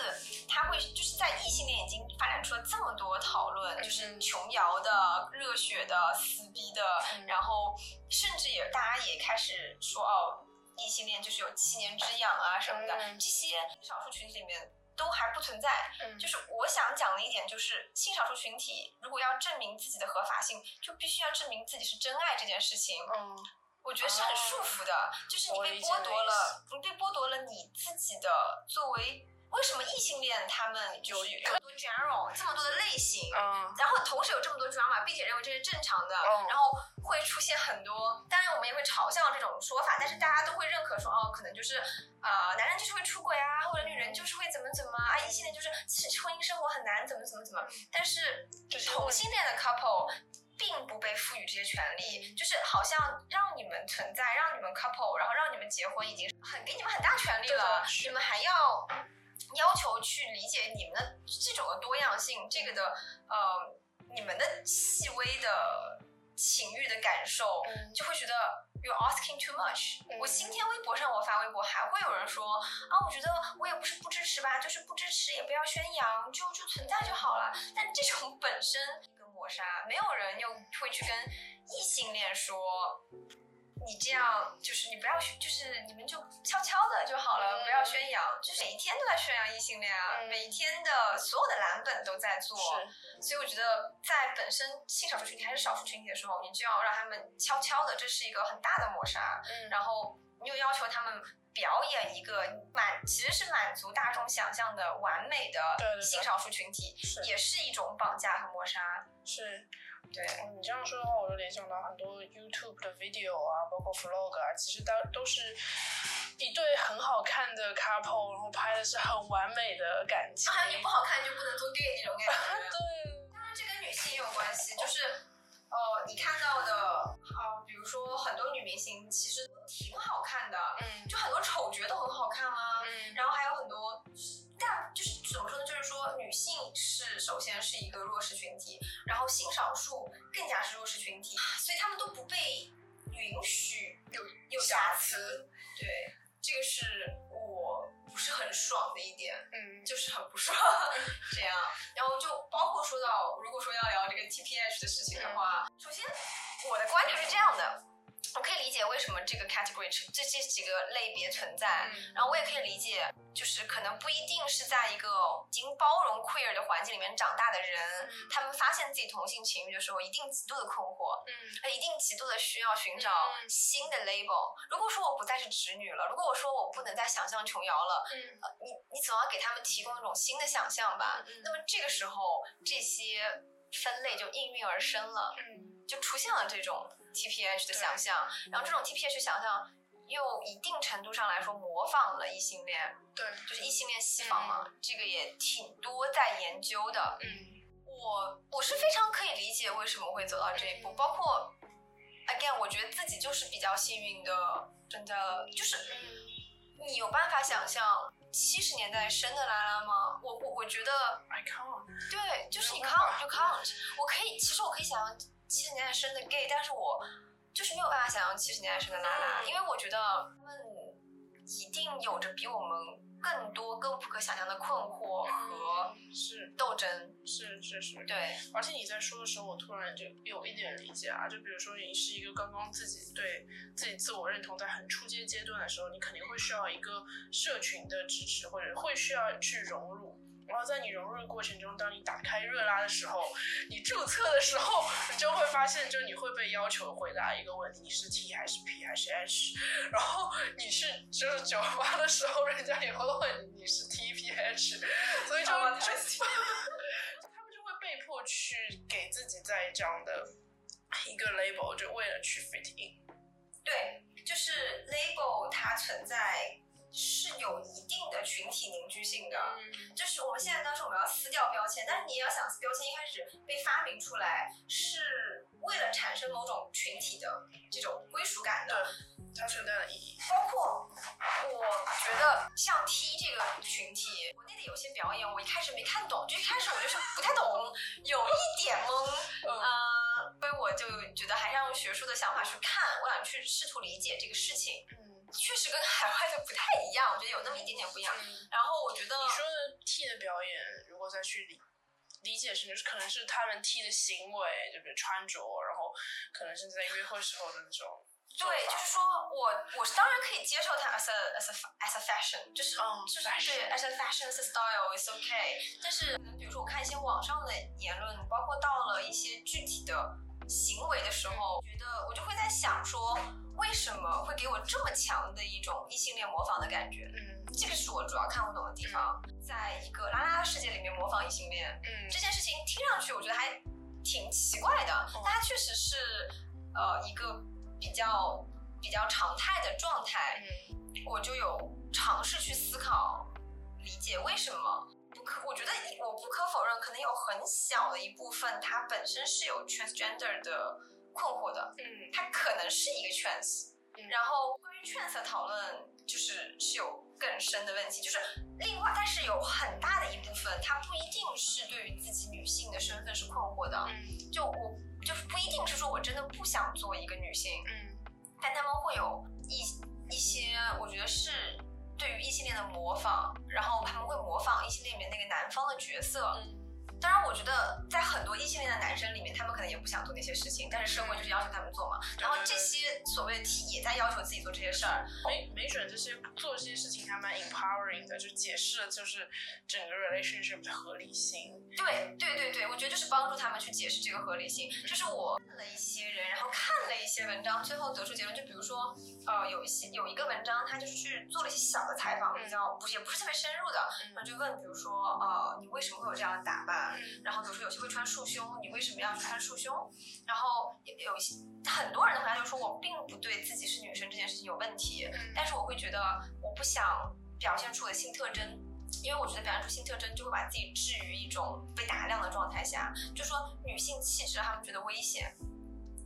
他会就是在异性恋已经发展出了这么多讨论，就是琼瑶的、热血的、撕逼的，嗯然后甚至也大家也开始说哦，异性恋就是有七年之痒啊什么的，嗯这些少数群体里面都还不存在。嗯就是我想讲的一点，就是性少数群体如果要证明自己的合法性，就必须要证明自己是真爱这件事情。嗯我觉得是很束缚的，就是你被剥夺了，你被剥夺了你自己的作为。为什么异性恋他们就有这么多 general 这么多的类型，嗯然后同时有这么多 drama，并且认为这是正常的，嗯然后会出现很多，当然我们也会嘲笑这种说法，但是大家都会认可说，哦，可能就是呃，男人就是会出轨啊，或者女人就是会怎么怎么啊，异性恋就是其实婚姻生活很难，怎么怎么怎么，但是同性恋的 couple。并不被赋予这些权利，就是好像让你们存在，让你们 couple，然后让你们结婚，已经很给你们很大权利了你们还要要求去理解你们的这种的多样性，这个的呃，你们的细微的情欲的感受，嗯就会觉得 you're asking too much。嗯我今天微博上我发微博，还会有人说啊，我觉得我也不是不支持吧，就是不支持也不要宣扬，就就存在就好了。但这种本身一个抹杀，没有人又会去跟异性恋说。你这样就是你不要，就是你们就悄悄的就好了，嗯不要宣扬。就是每一天都在宣扬异性恋啊，嗯每一天的所有的蓝本都在做。所以我觉得，在本身性少数群体还是少数群体的时候，你就要让他们悄悄的，这是一个很大的抹杀。嗯然后你又要求他们表演一个满，其实是满足大众想象的完美的性少数群体，是也是一种绑架和抹杀。是。对，哦你这样说的话，我就联想到很多 YouTube 的 video 啊，包括 vlog 啊，其实都都是一对很好看的 couple，然后拍的是很完美的感情。啊，你不好看就不能做 gay 那种感觉。[laughs] 对，当然，这跟女性也有关系，就是呃，你看到的啊、比如说很多女明星其实都挺好看的，嗯就很多丑角都很好看啊。嗯然后还有很多，但就是怎么说呢？就是说女性是首先是一个弱势群体，然后性少数更加是弱势群体，所以他们都不被允许有有瑕疵。对，这个是我不是很爽的一点，嗯，就是很不爽这样。然后就包括说到，如果说要聊这个 TPH 的事情的话，首先我的观察是这样的。我可以理解为什么这个 category 这这几个类别存在，然后我也可以理解，就是可能不一定是在一个已经包容 queer 的环境里面长大的人，他们发现自己同性情欲的时候，一定极度的困惑，嗯，一定极度的需要寻找新的 label。如果说我不再是直女了，如果我说我不能再想象琼瑶了，嗯，你你总要给他们提供一种新的想象吧。那么这个时候，这些分类就应运而生了，嗯，就出现了这种。TPH 的想象，然后这种 TPH 想象又一定程度上来说模仿了异性恋，对，就是异性恋西方嘛，这个也挺多在研究的。嗯，我我是非常可以理解为什么会走到这一步，包括 again，我觉得自己就是比较幸运的，真的就是你有办法想象七十年代生的拉拉吗？我我我觉得 I can't，对，就是你 can't，就 can't，我可以，其实我可以想象。七十年代生的 gay，但是我就是没有办法想象七十年代生的拉拉，因为我觉得他们一定有着比我们更多、更不可想象的困惑和是斗争，是是是，对。而且你在说的时候，我突然就有一点理解啊，就比如说你是一个刚刚自己对自己自我认同在很初阶阶段的时候，你肯定会需要一个社群的支持，或者会需要去融入。在你融入的过程中，当你打开热拉的时候，你注册的时候，你就会发现，就你会被要求回答一个问题：你是 T 还是 P 还是 H？然后你是就是酒吧的时候，人家也会问你是 T P H，所以就就 [laughs] 他们就会被迫去给自己在这样的一个 label，就为了去 fit in。对，就是 label 它存在。是有一定的群体凝聚性的，就是我们现在当时我们要撕掉标签，但是你也要想，标签一开始被发明出来是为了产生某种群体的这种归属感的，它存在的意义。包括我觉得像 T 这个群体，国内的有些表演我一开始没看懂，就一开始我就是不太懂，有一点懵，呃，所以我就觉得还是要用学术的想法去看，我想去试图理解这个事情。确实跟海外的不太一样，我觉得有那么一点点不一样。然后我觉得你说的 T 的表演，如果再去理理解成就是可能是他们 T 的行为，就比如穿着，然后可能是在约会时候的那种。对，就是说我我是当然可以接受它 as a as a as a fashion，就是就是对 as a fashion as a style is okay。但是比如说我看一些网上的言论，包括到了一些具体的行为的时候，觉得我就会在想说。为什么会给我这么强的一种异性恋模仿的感觉？嗯，这个是我主要看不懂的地方。在一个拉拉世界里面模仿异性恋，嗯，这件事情听上去我觉得还挺奇怪的，但它确实是呃一个比较比较常态的状态。嗯，我就有尝试去思考理解为什么不可？我觉得我不可否认，可能有很小的一部分它本身是有 transgender 的。困惑的，嗯，它可能是一个 trans，然后关于 trans 的讨论就是是有更深的问题，就是另外，但是有很大的一部分，它不一定是对于自己女性的身份是困惑的，嗯，就我就是不一定是说我真的不想做一个女性，嗯，但他们会有一一些，我觉得是对于异性恋的模仿，然后他们会模仿异性恋里面那个男方的角色，嗯。当然，我觉得在很多异性恋的男生里面，他们可能也不想做那些事情，但是社会就是要求他们做嘛。然后这些所谓的 T 也在要求自己做这些事儿。没没准这些做这些事情还蛮 empowering 的，就解释了就是整个 relationship 的合理性。对对对对，我觉得就是帮助他们去解释这个合理性。就是我问了一些人，然后看了一些文章，最后得出结论，就比如说，呃，有一些有一个文章，他就是去做了一些小的采访，比较不是也不是特别深入的，然后就问，比如说，呃，你为什么会有这样的打扮？然后比如说有些会穿束胸，你为什么要穿束胸？然后有有一些很多人的回答就是说我并不对自己是女生这件事情有问题，但是我会觉得我不想表现出我的性特征，因为我觉得表现出性特征就会把自己置于一种被打量的状态下，就说女性气质让他们觉得危险，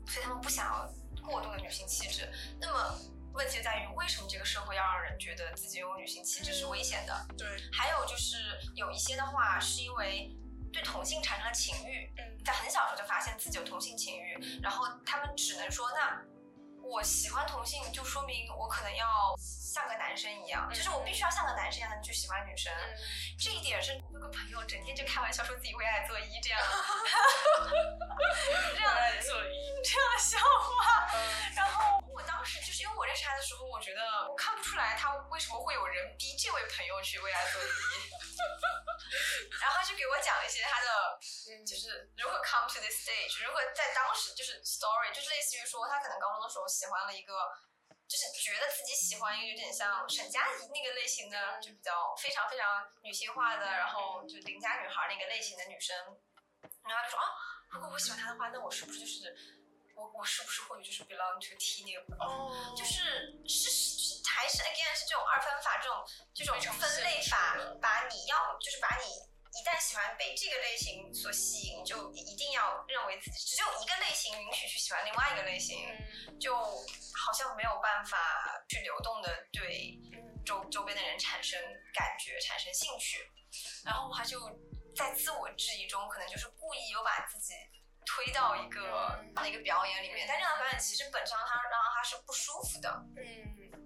所以他们不想要过度的女性气质。那么问题在于为什么这个社会要让人觉得自己拥有女性气质是危险的？对，还有就是有一些的话是因为。对同性产生了情欲，嗯在很小的时候就发现自己有同性情欲，然后他们只能说，那我喜欢同性，就说明我可能要像个男生一样，就是我必须要像个男生一样才能去喜欢女生。嗯这一点是我有个朋友整天就开玩笑说自己为爱作揖这样，[laughs] 这样爱作揖，这样的笑话。嗯然后我当时就是因为我认识他的时候，我觉得我看不出来他为什么会有人逼这位朋友去为爱作揖，然后他就给我讲了一些他的嗯。就是如何 come to this stage，如何在当时就是 story，就是类似于说他可能高中的时候喜欢了一个，就是觉得自己喜欢一个有点像沈佳宜那个类型的，就比较非常非常女性化的，然后就邻家女孩那个类型的女生，然后他就说啊，如果我喜欢他的话，那我是不是就是我我是不是会就是 belong to T 那个部分？哦，就是是是还是 again 是这种二分法这种这种分类法把你要就是把你一旦喜欢被这个类型所吸引，就一定要认为自己只有一个类型允许去喜欢另外一个类型，嗯。就好像没有办法去流动的对嗯。周周边的人产生感觉、产生兴趣，然后他就在自我质疑中，可能就是故意又把自己推到一个嗯。一个表演里面，但这样的表演其实本身他让他是不舒服的，嗯。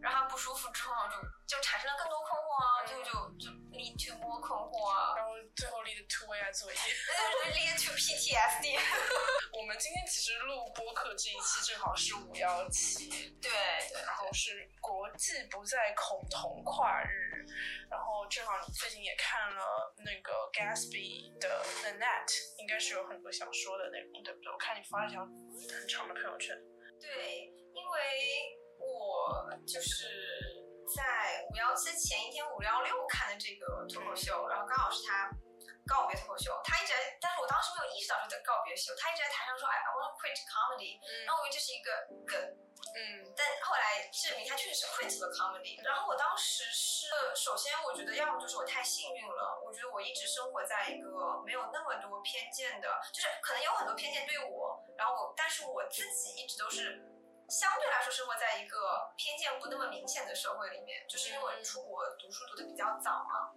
让他不舒服之后就就产生了更多困惑啊，最后就就 lead to more 困惑啊，然后最后 lead to 为爱作业。那就 lead to PTSD。[laughs] 我们今天其实录播客这一期正好是五幺七，对对。然后是国际不再恐同跨日，然后正好你最近也看了那个 Gatsby 的 The Net，应该是有很多想说的内容，对不对？我看你发了一条很长的朋友圈。对，因为我就是在五幺七前一天五幺六看的这个脱口秀，然后刚好是他告别脱口秀，他一直在，但是我当时没有意识到是在告别秀，他一直在台上说，哎，I want to quit comedy，然后我以为这是一个梗，嗯但后来证明他确实是 quit 了 comedy。然后我当时是，首先我觉得要么就是我太幸运了，我觉得我一直生活在一个没有那么多偏见的，就是可能有很多偏见对我，然后我，但是我自己一直都是。相对来说，生活在一个偏见不那么明显的社会里面，就是因为我出国读书读的比较早嘛，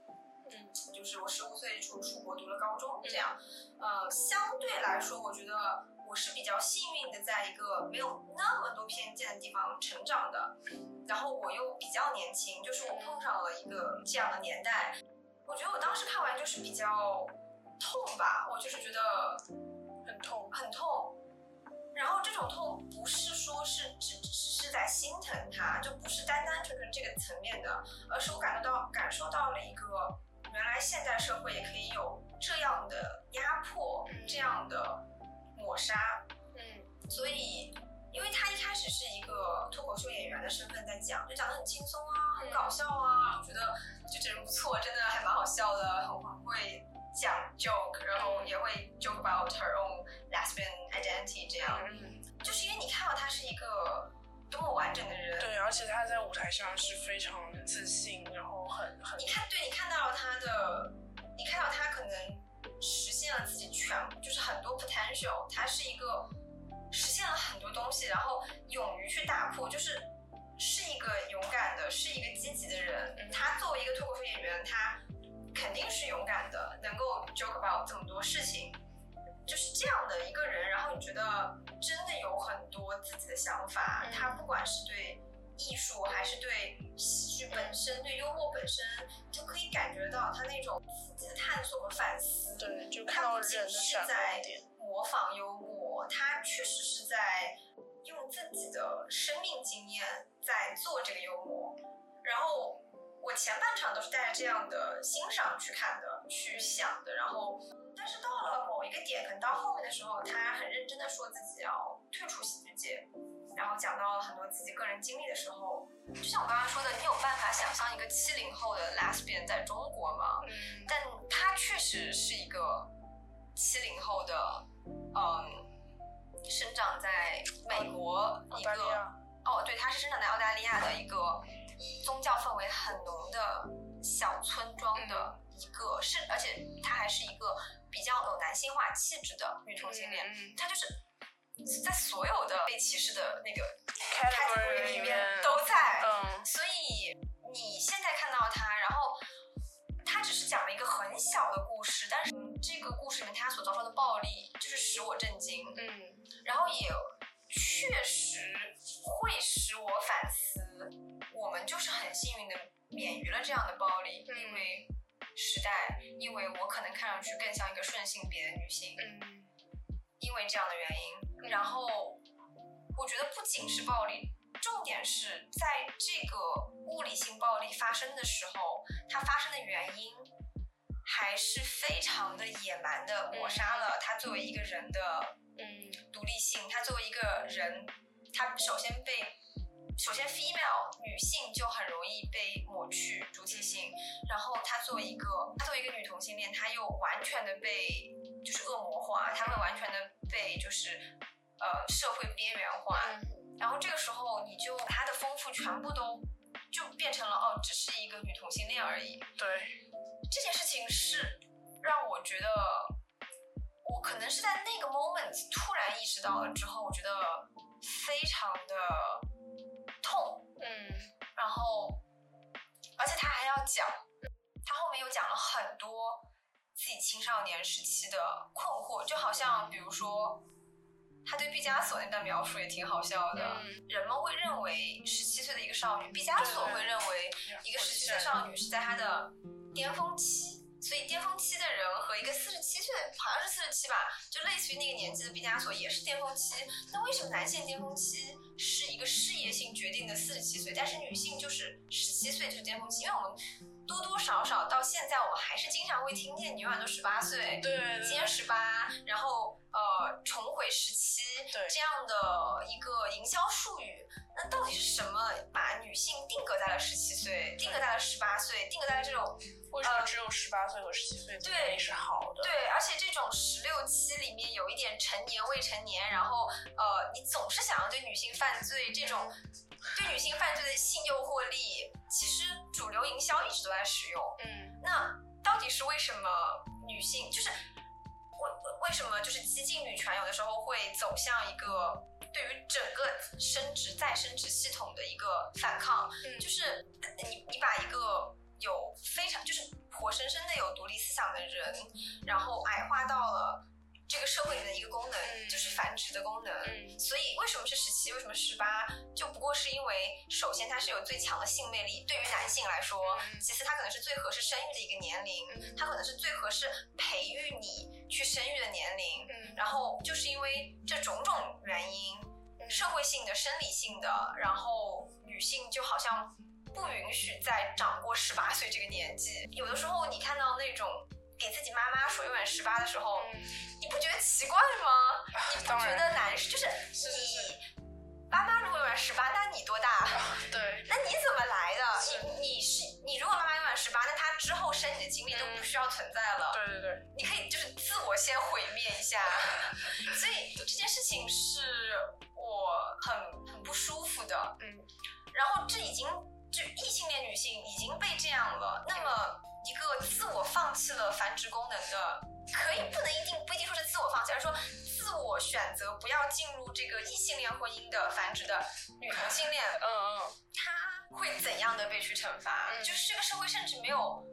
嗯就是我十五岁出出国读了高中，这样，呃，相对来说，我觉得我是比较幸运的，在一个没有那么多偏见的地方成长的，然后我又比较年轻，就是我碰上了一个这样的年代，我觉得我当时看完就是比较痛吧，我就是觉得很痛。很痛。然后这种痛不是说是只只是在心疼他，就不是单单纯纯这个层面的，而是我感受到感受到了一个原来现代社会也可以有这样的压迫，这样的抹杀。嗯所以，因为他一开始是一个脱口秀演员的身份在讲，就讲得很轻松啊，很搞笑啊，我觉得就这人不错，真的还蛮好笑的，很很会讲 joke，然后也会 joke about her own lesbian identity 这样。嗯，就是因为你看到他是一个多么完整的人，对，而且他在舞台上是非常自信，然后很很你看，对你看到了他的，你看到他可能实现了自己全，就是很多 potential，他是一个实现了很多东西，然后勇于去打破，就是是一个勇敢的，是一个积极的人。嗯他作为一个脱口秀演员，他肯定是勇敢的，能够 joke about 这么多事情。就是这样的一个人，然后你觉得真的有很多自己的想法，嗯他不管是对艺术还是对喜剧本身、对幽默本身，就可以感觉到他那种自己的探索和反思。对，就看到人的闪是在光点。模仿幽默，他确实是在用自己的生命经验在做这个幽默。然后我前半场都是带着这样的欣赏去看的、去想的，然后但是到了某一个点，可能到后面的时候，他很认真的说自己要退出喜剧界，然后讲到了很多自己个人经历的时候，就像我刚刚说的，你有办法想象一个七零后的 lesbian 在中国吗？嗯但他确实是一个七零后的，嗯，生长在美国一个哦，对，他是生长在澳大利亚的一个宗教氛围很浓的小村庄的一个，是而且他还是一个比较有男性化气质的女同性恋，嗯她就是在所有的被歧视的那个 category 里里面面都在，嗯。所以你现在看到她，然后他他只是讲了一个很小的故事，但是这个故事里面她所遭受的暴力就是使我震惊，嗯。然后也确实会使我反思，我们就是很幸运的免于了这样的暴力，嗯因为时代，因为我可能看上去更像一个顺性别的女性，嗯。因为这样的原因，然后我觉得不仅是暴力，重点是在这个物理性暴力发生的时候，它发生的原因还是非常的野蛮的抹杀了他作为一个人的嗯。独立性，他作为一个人，他首先被。首先，female 女性就很容易被抹去主体性，然后她作为一个她作为一个女同性恋，她又完全的被就是恶魔化，她会完全的被就是呃社会边缘化，嗯。然后这个时候你就她的丰富全部都就变成了哦，只是一个女同性恋而已。对，这件事情是让我觉得，我可能是在那个 moment 突然意识到了之后，我觉得非常的痛，嗯然后，而且他还要讲，他后面又讲了很多自己青少年时期的困惑，就好像比如说，他对毕加索那段描述也挺好笑的。嗯人们会认为十七岁的一个少女，毕加索会认为一个十七岁少女是在她的巅峰期，所以巅峰期的人和一个四十七岁，好像是四十七吧，就类似于那个年纪的毕加索也是巅峰期。那为什么男性巅峰期是一个事业性决定的四十七岁，但是女性就是十七岁就是巅峰期？因为我们多多少少到现在，我们还是经常会听见你永远都十八岁，对对今年十八，然后呃重回十七对这样的一个营销术语，那到底是什么把女性定格在了十七岁，定格在了十八岁，定格在了这种为什么只有十八岁和十七岁对是好的？对，而且这种十六七里面有一点成年未成年，然后呃你总是想要对女性犯罪这种对女性犯罪的性诱惑力，其实主流营销一直都在使用。嗯那到底是为什么女性就是为为什么就是激进女权有的时候会走向一个对于整个生殖再生殖系统的一个反抗？嗯就是你你把一个有非常就是活生生的有独立思想的人，然后矮化到了这个社会里的一个功能，嗯就是繁殖的功能。嗯所以为什么是十七，为什么十八？就不过是因为，首先它是有最强的性魅力，对于男性来说；嗯其次，它可能是最合适生育的一个年龄，嗯它可能是最合适培育你去生育的年龄。嗯然后就是因为这种种原因，嗯社会性的、生理性的，然后女性就好像不允许再长过十八岁这个年纪。有的时候你看到那种给自己妈妈说永远十八的时候，嗯，你不觉得奇怪吗？你不觉得难受就是你爸妈如果永远十八，那你多大？对，那你怎么来的？你你是你如果妈妈永远十八，那她之后生你的经历都不需要存在了。对对对，你可以就是自我先毁灭一下，[laughs] 所以这件事情是我很很不舒服的。嗯然后这已经就异性恋女性已经被这样了，那么一个自我放弃了繁殖功能的，可以不能一定不一定说是自我放弃，而是说自我选择不要进入这个异性恋婚姻的繁殖的女同性恋，嗯嗯。她会怎样的被去惩罚？嗯。就是这个社会甚至没有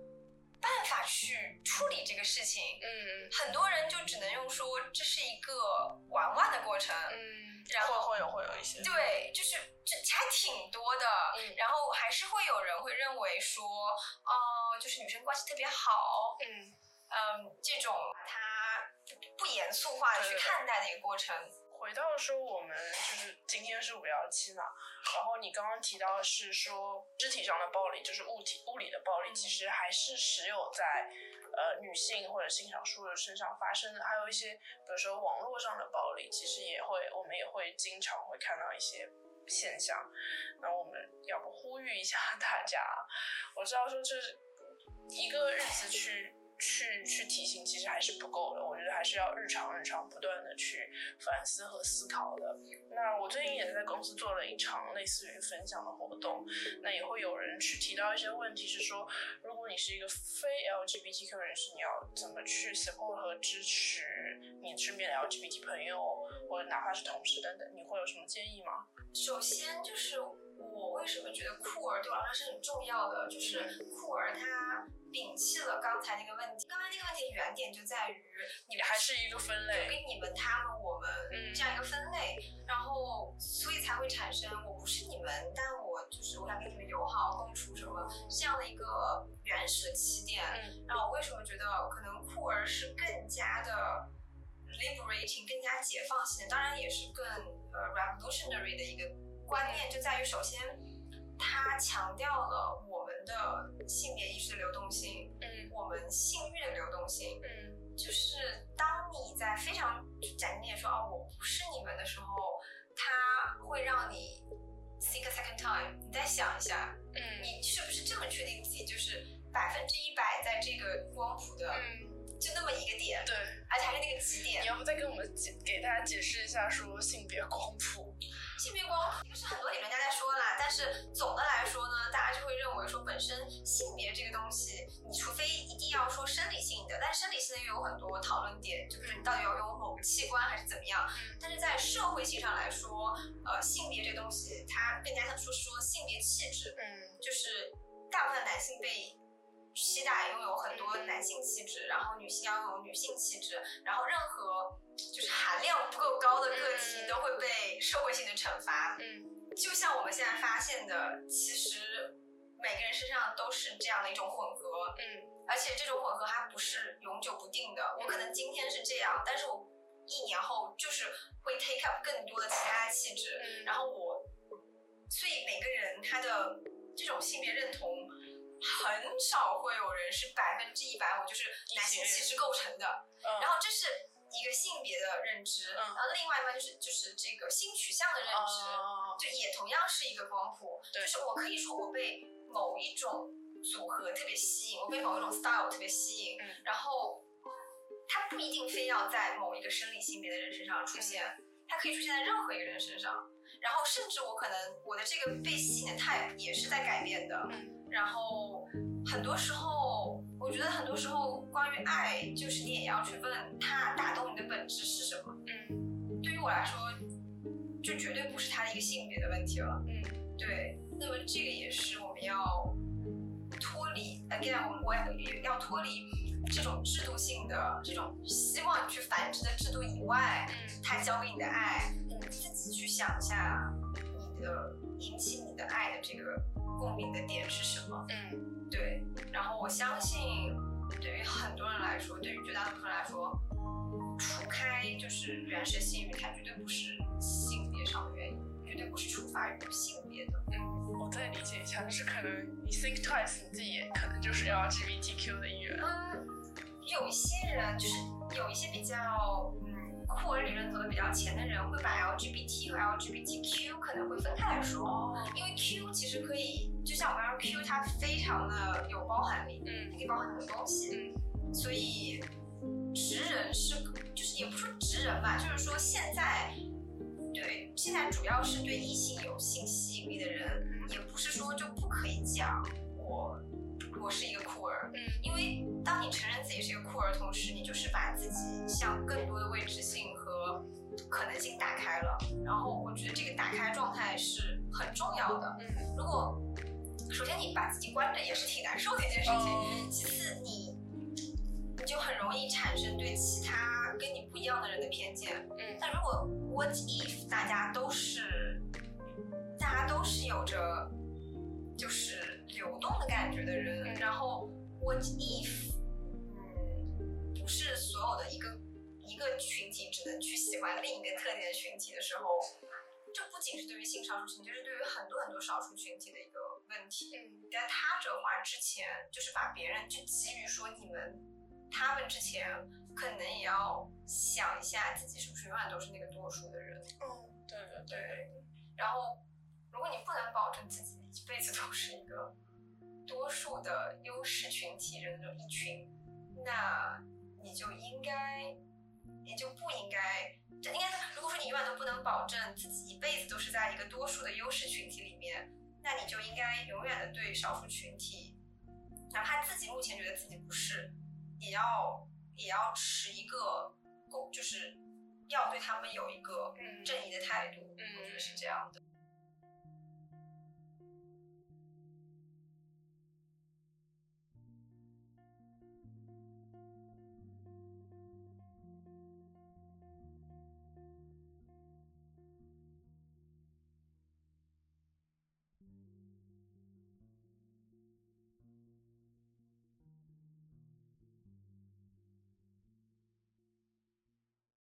办法去处理这个事情。嗯。很多人就只能用说这是一个玩玩的过程，嗯，然后会会有会有一些，对，就是这还挺多的，嗯。然后还是会有人会认为说，哦、就是女生关系特别好，嗯。嗯，这种他不严肃化的去看待的一个过程，回到说我们就是今天是五幺七嘛，然后你刚刚提到是说肢体上的暴力，就是物体物理的暴力，其实还是时有在呃女性或者性少数的身上发生的，还有一些比如说网络上的暴力，其实也会我们也会经常会看到一些现象。那我们要不呼吁一下大家？我知道说这是一个日子去。去去提醒其实还是不够的，我觉得还是要日常日常不断的去反思和思考的。那我最近也在公司做了一场类似于分享的活动，那也会有人去提到一些问题，是说如果你是一个非 LGBTQ 人士，你要怎么去 support 和支持你身边的 LGBT 朋友，或者哪怕是同事等等，你会有什么建议吗？首先就是我为什么觉得酷儿对我来说是很重要的，就是酷儿他摒弃了刚才那个问题。刚才那个问题原点就在于你还是一个分类，给你们、他们、我们这样一个分类，然后所以才会产生我不是你们，但我就是我想跟你们友好共处什么这样的一个原始的起点。然后我为什么觉得可能酷儿是更加的 liberating，更加解放性的，当然也是更呃 revolutionary 的一个观念，就在于首先。它强调了我们的性别意识的流动性，嗯，我们性欲的流动性，嗯，就是当你在非常斩钉截说哦我不是你们的时候，它会让你 think a second time，你再想一下，嗯，你是不是这么确定自己就是百分之一百在这个光谱的，嗯，就那么一个点，对，而且还是那个极点。你要不再给我们解给大家解释一下说性别光谱？性别光这个是很多理论家在说啦，但是总的来说呢，大家就会认为说本身性别这个东西，你除非一定要说生理性的，但生理性的又有很多讨论点，就是你到底要用某个器官还是怎么样。但是在社会性上来说，呃，性别这个东西，它更加像说说性别气质，嗯，就是大部分男性被期待拥有很多男性气质，然后女性要有女性气质，然后任何。就是含量不够高的个体都会被社会性的惩罚。嗯，就像我们现在发现的，其实每个人身上都是这样的一种混合。嗯，而且这种混合它不是永久不定的。我可能今天是这样，但是我一年后就是会 take up 更多的其他的气质。嗯，然后我，所以每个人他的这种性别认同，很少会有人是百分之一百我就是男性气质构成的。嗯，然后这是。一个性别的认知，然后另外一半就是就是这个性取向的认知，就也同样是一个光谱。就是我可以说我被某一种组合特别吸引，我被某一种 style 特别吸引，然后它不一定非要在某一个生理性别的人身上出现，它可以出现在任何一个人身上。然后甚至我可能我的这个被吸引的 type 也是在改变的。然后很多时候。我觉得很多时候，关于爱，就是你也要去问他打动你的本质是什么。嗯，对于我来说，就绝对不是他的一个性别的问题了。嗯，对。那么这个也是我们要脱离，again，我我也要脱离这种制度性的这种希望你去繁殖的制度以外，他教给你的爱，你自己去想一下，你的引起你的爱的这个共鸣的点是什么？嗯。对，然后我相信，对于很多人来说，对于绝大部分人来说，除开就是原始性欲，它绝对不是性别上的原因，绝对不是出发于性别的。嗯，我再理解一下，就是可能你 think twice，你自己也可能就是 LGBTQ 的一员。嗯，有一些人就是有一些比较嗯。酷儿理论走的比较前的人会把 LGBT 和 LGBTQ 可能会分开来说，因为 Q 其实可以，就像我刚刚 Q，它非常的有包含力，嗯，它可以包含很多东西，嗯，所以直人是，就是也不说直人吧，就是说现在，对，现在主要是对异性有性吸引力的人，也不是说就不可以讲我。我是一个酷儿，嗯，因为当你承认自己是一个酷儿，同时你就是把自己向更多的未知性和可能性打开了。然后我觉得这个打开状态是很重要的。嗯，如果首先你把自己关着也是挺难受的一件事情，其次你你就很容易产生对其他跟你不一样的人的偏见。嗯，但如果 What if 大家都是大家都是有着就是流动的感觉的人，然后 what if，嗯，不是所有的一个一个群体只能去喜欢另一个特点的群体的时候，这不仅是对于性少数群体，就是对于很多很多少数群体的一个问题。在他者化之前，就是把别人就急于说你们他们之前，可能也要想一下自己是不是永远都是那个多数的人。嗯，对对对。然后，如果你不能保证自己。一辈子都是一个多数的优势群体人的一群，那你就应该，也就不应该，这应该如果说你永远都不能保证自己一辈子都是在一个多数的优势群体里面，那你就应该永远的对少数群体，哪怕自己目前觉得自己不是，也要也要持一个共，就是要对他们有一个正义的态度。嗯，我觉得是这样的。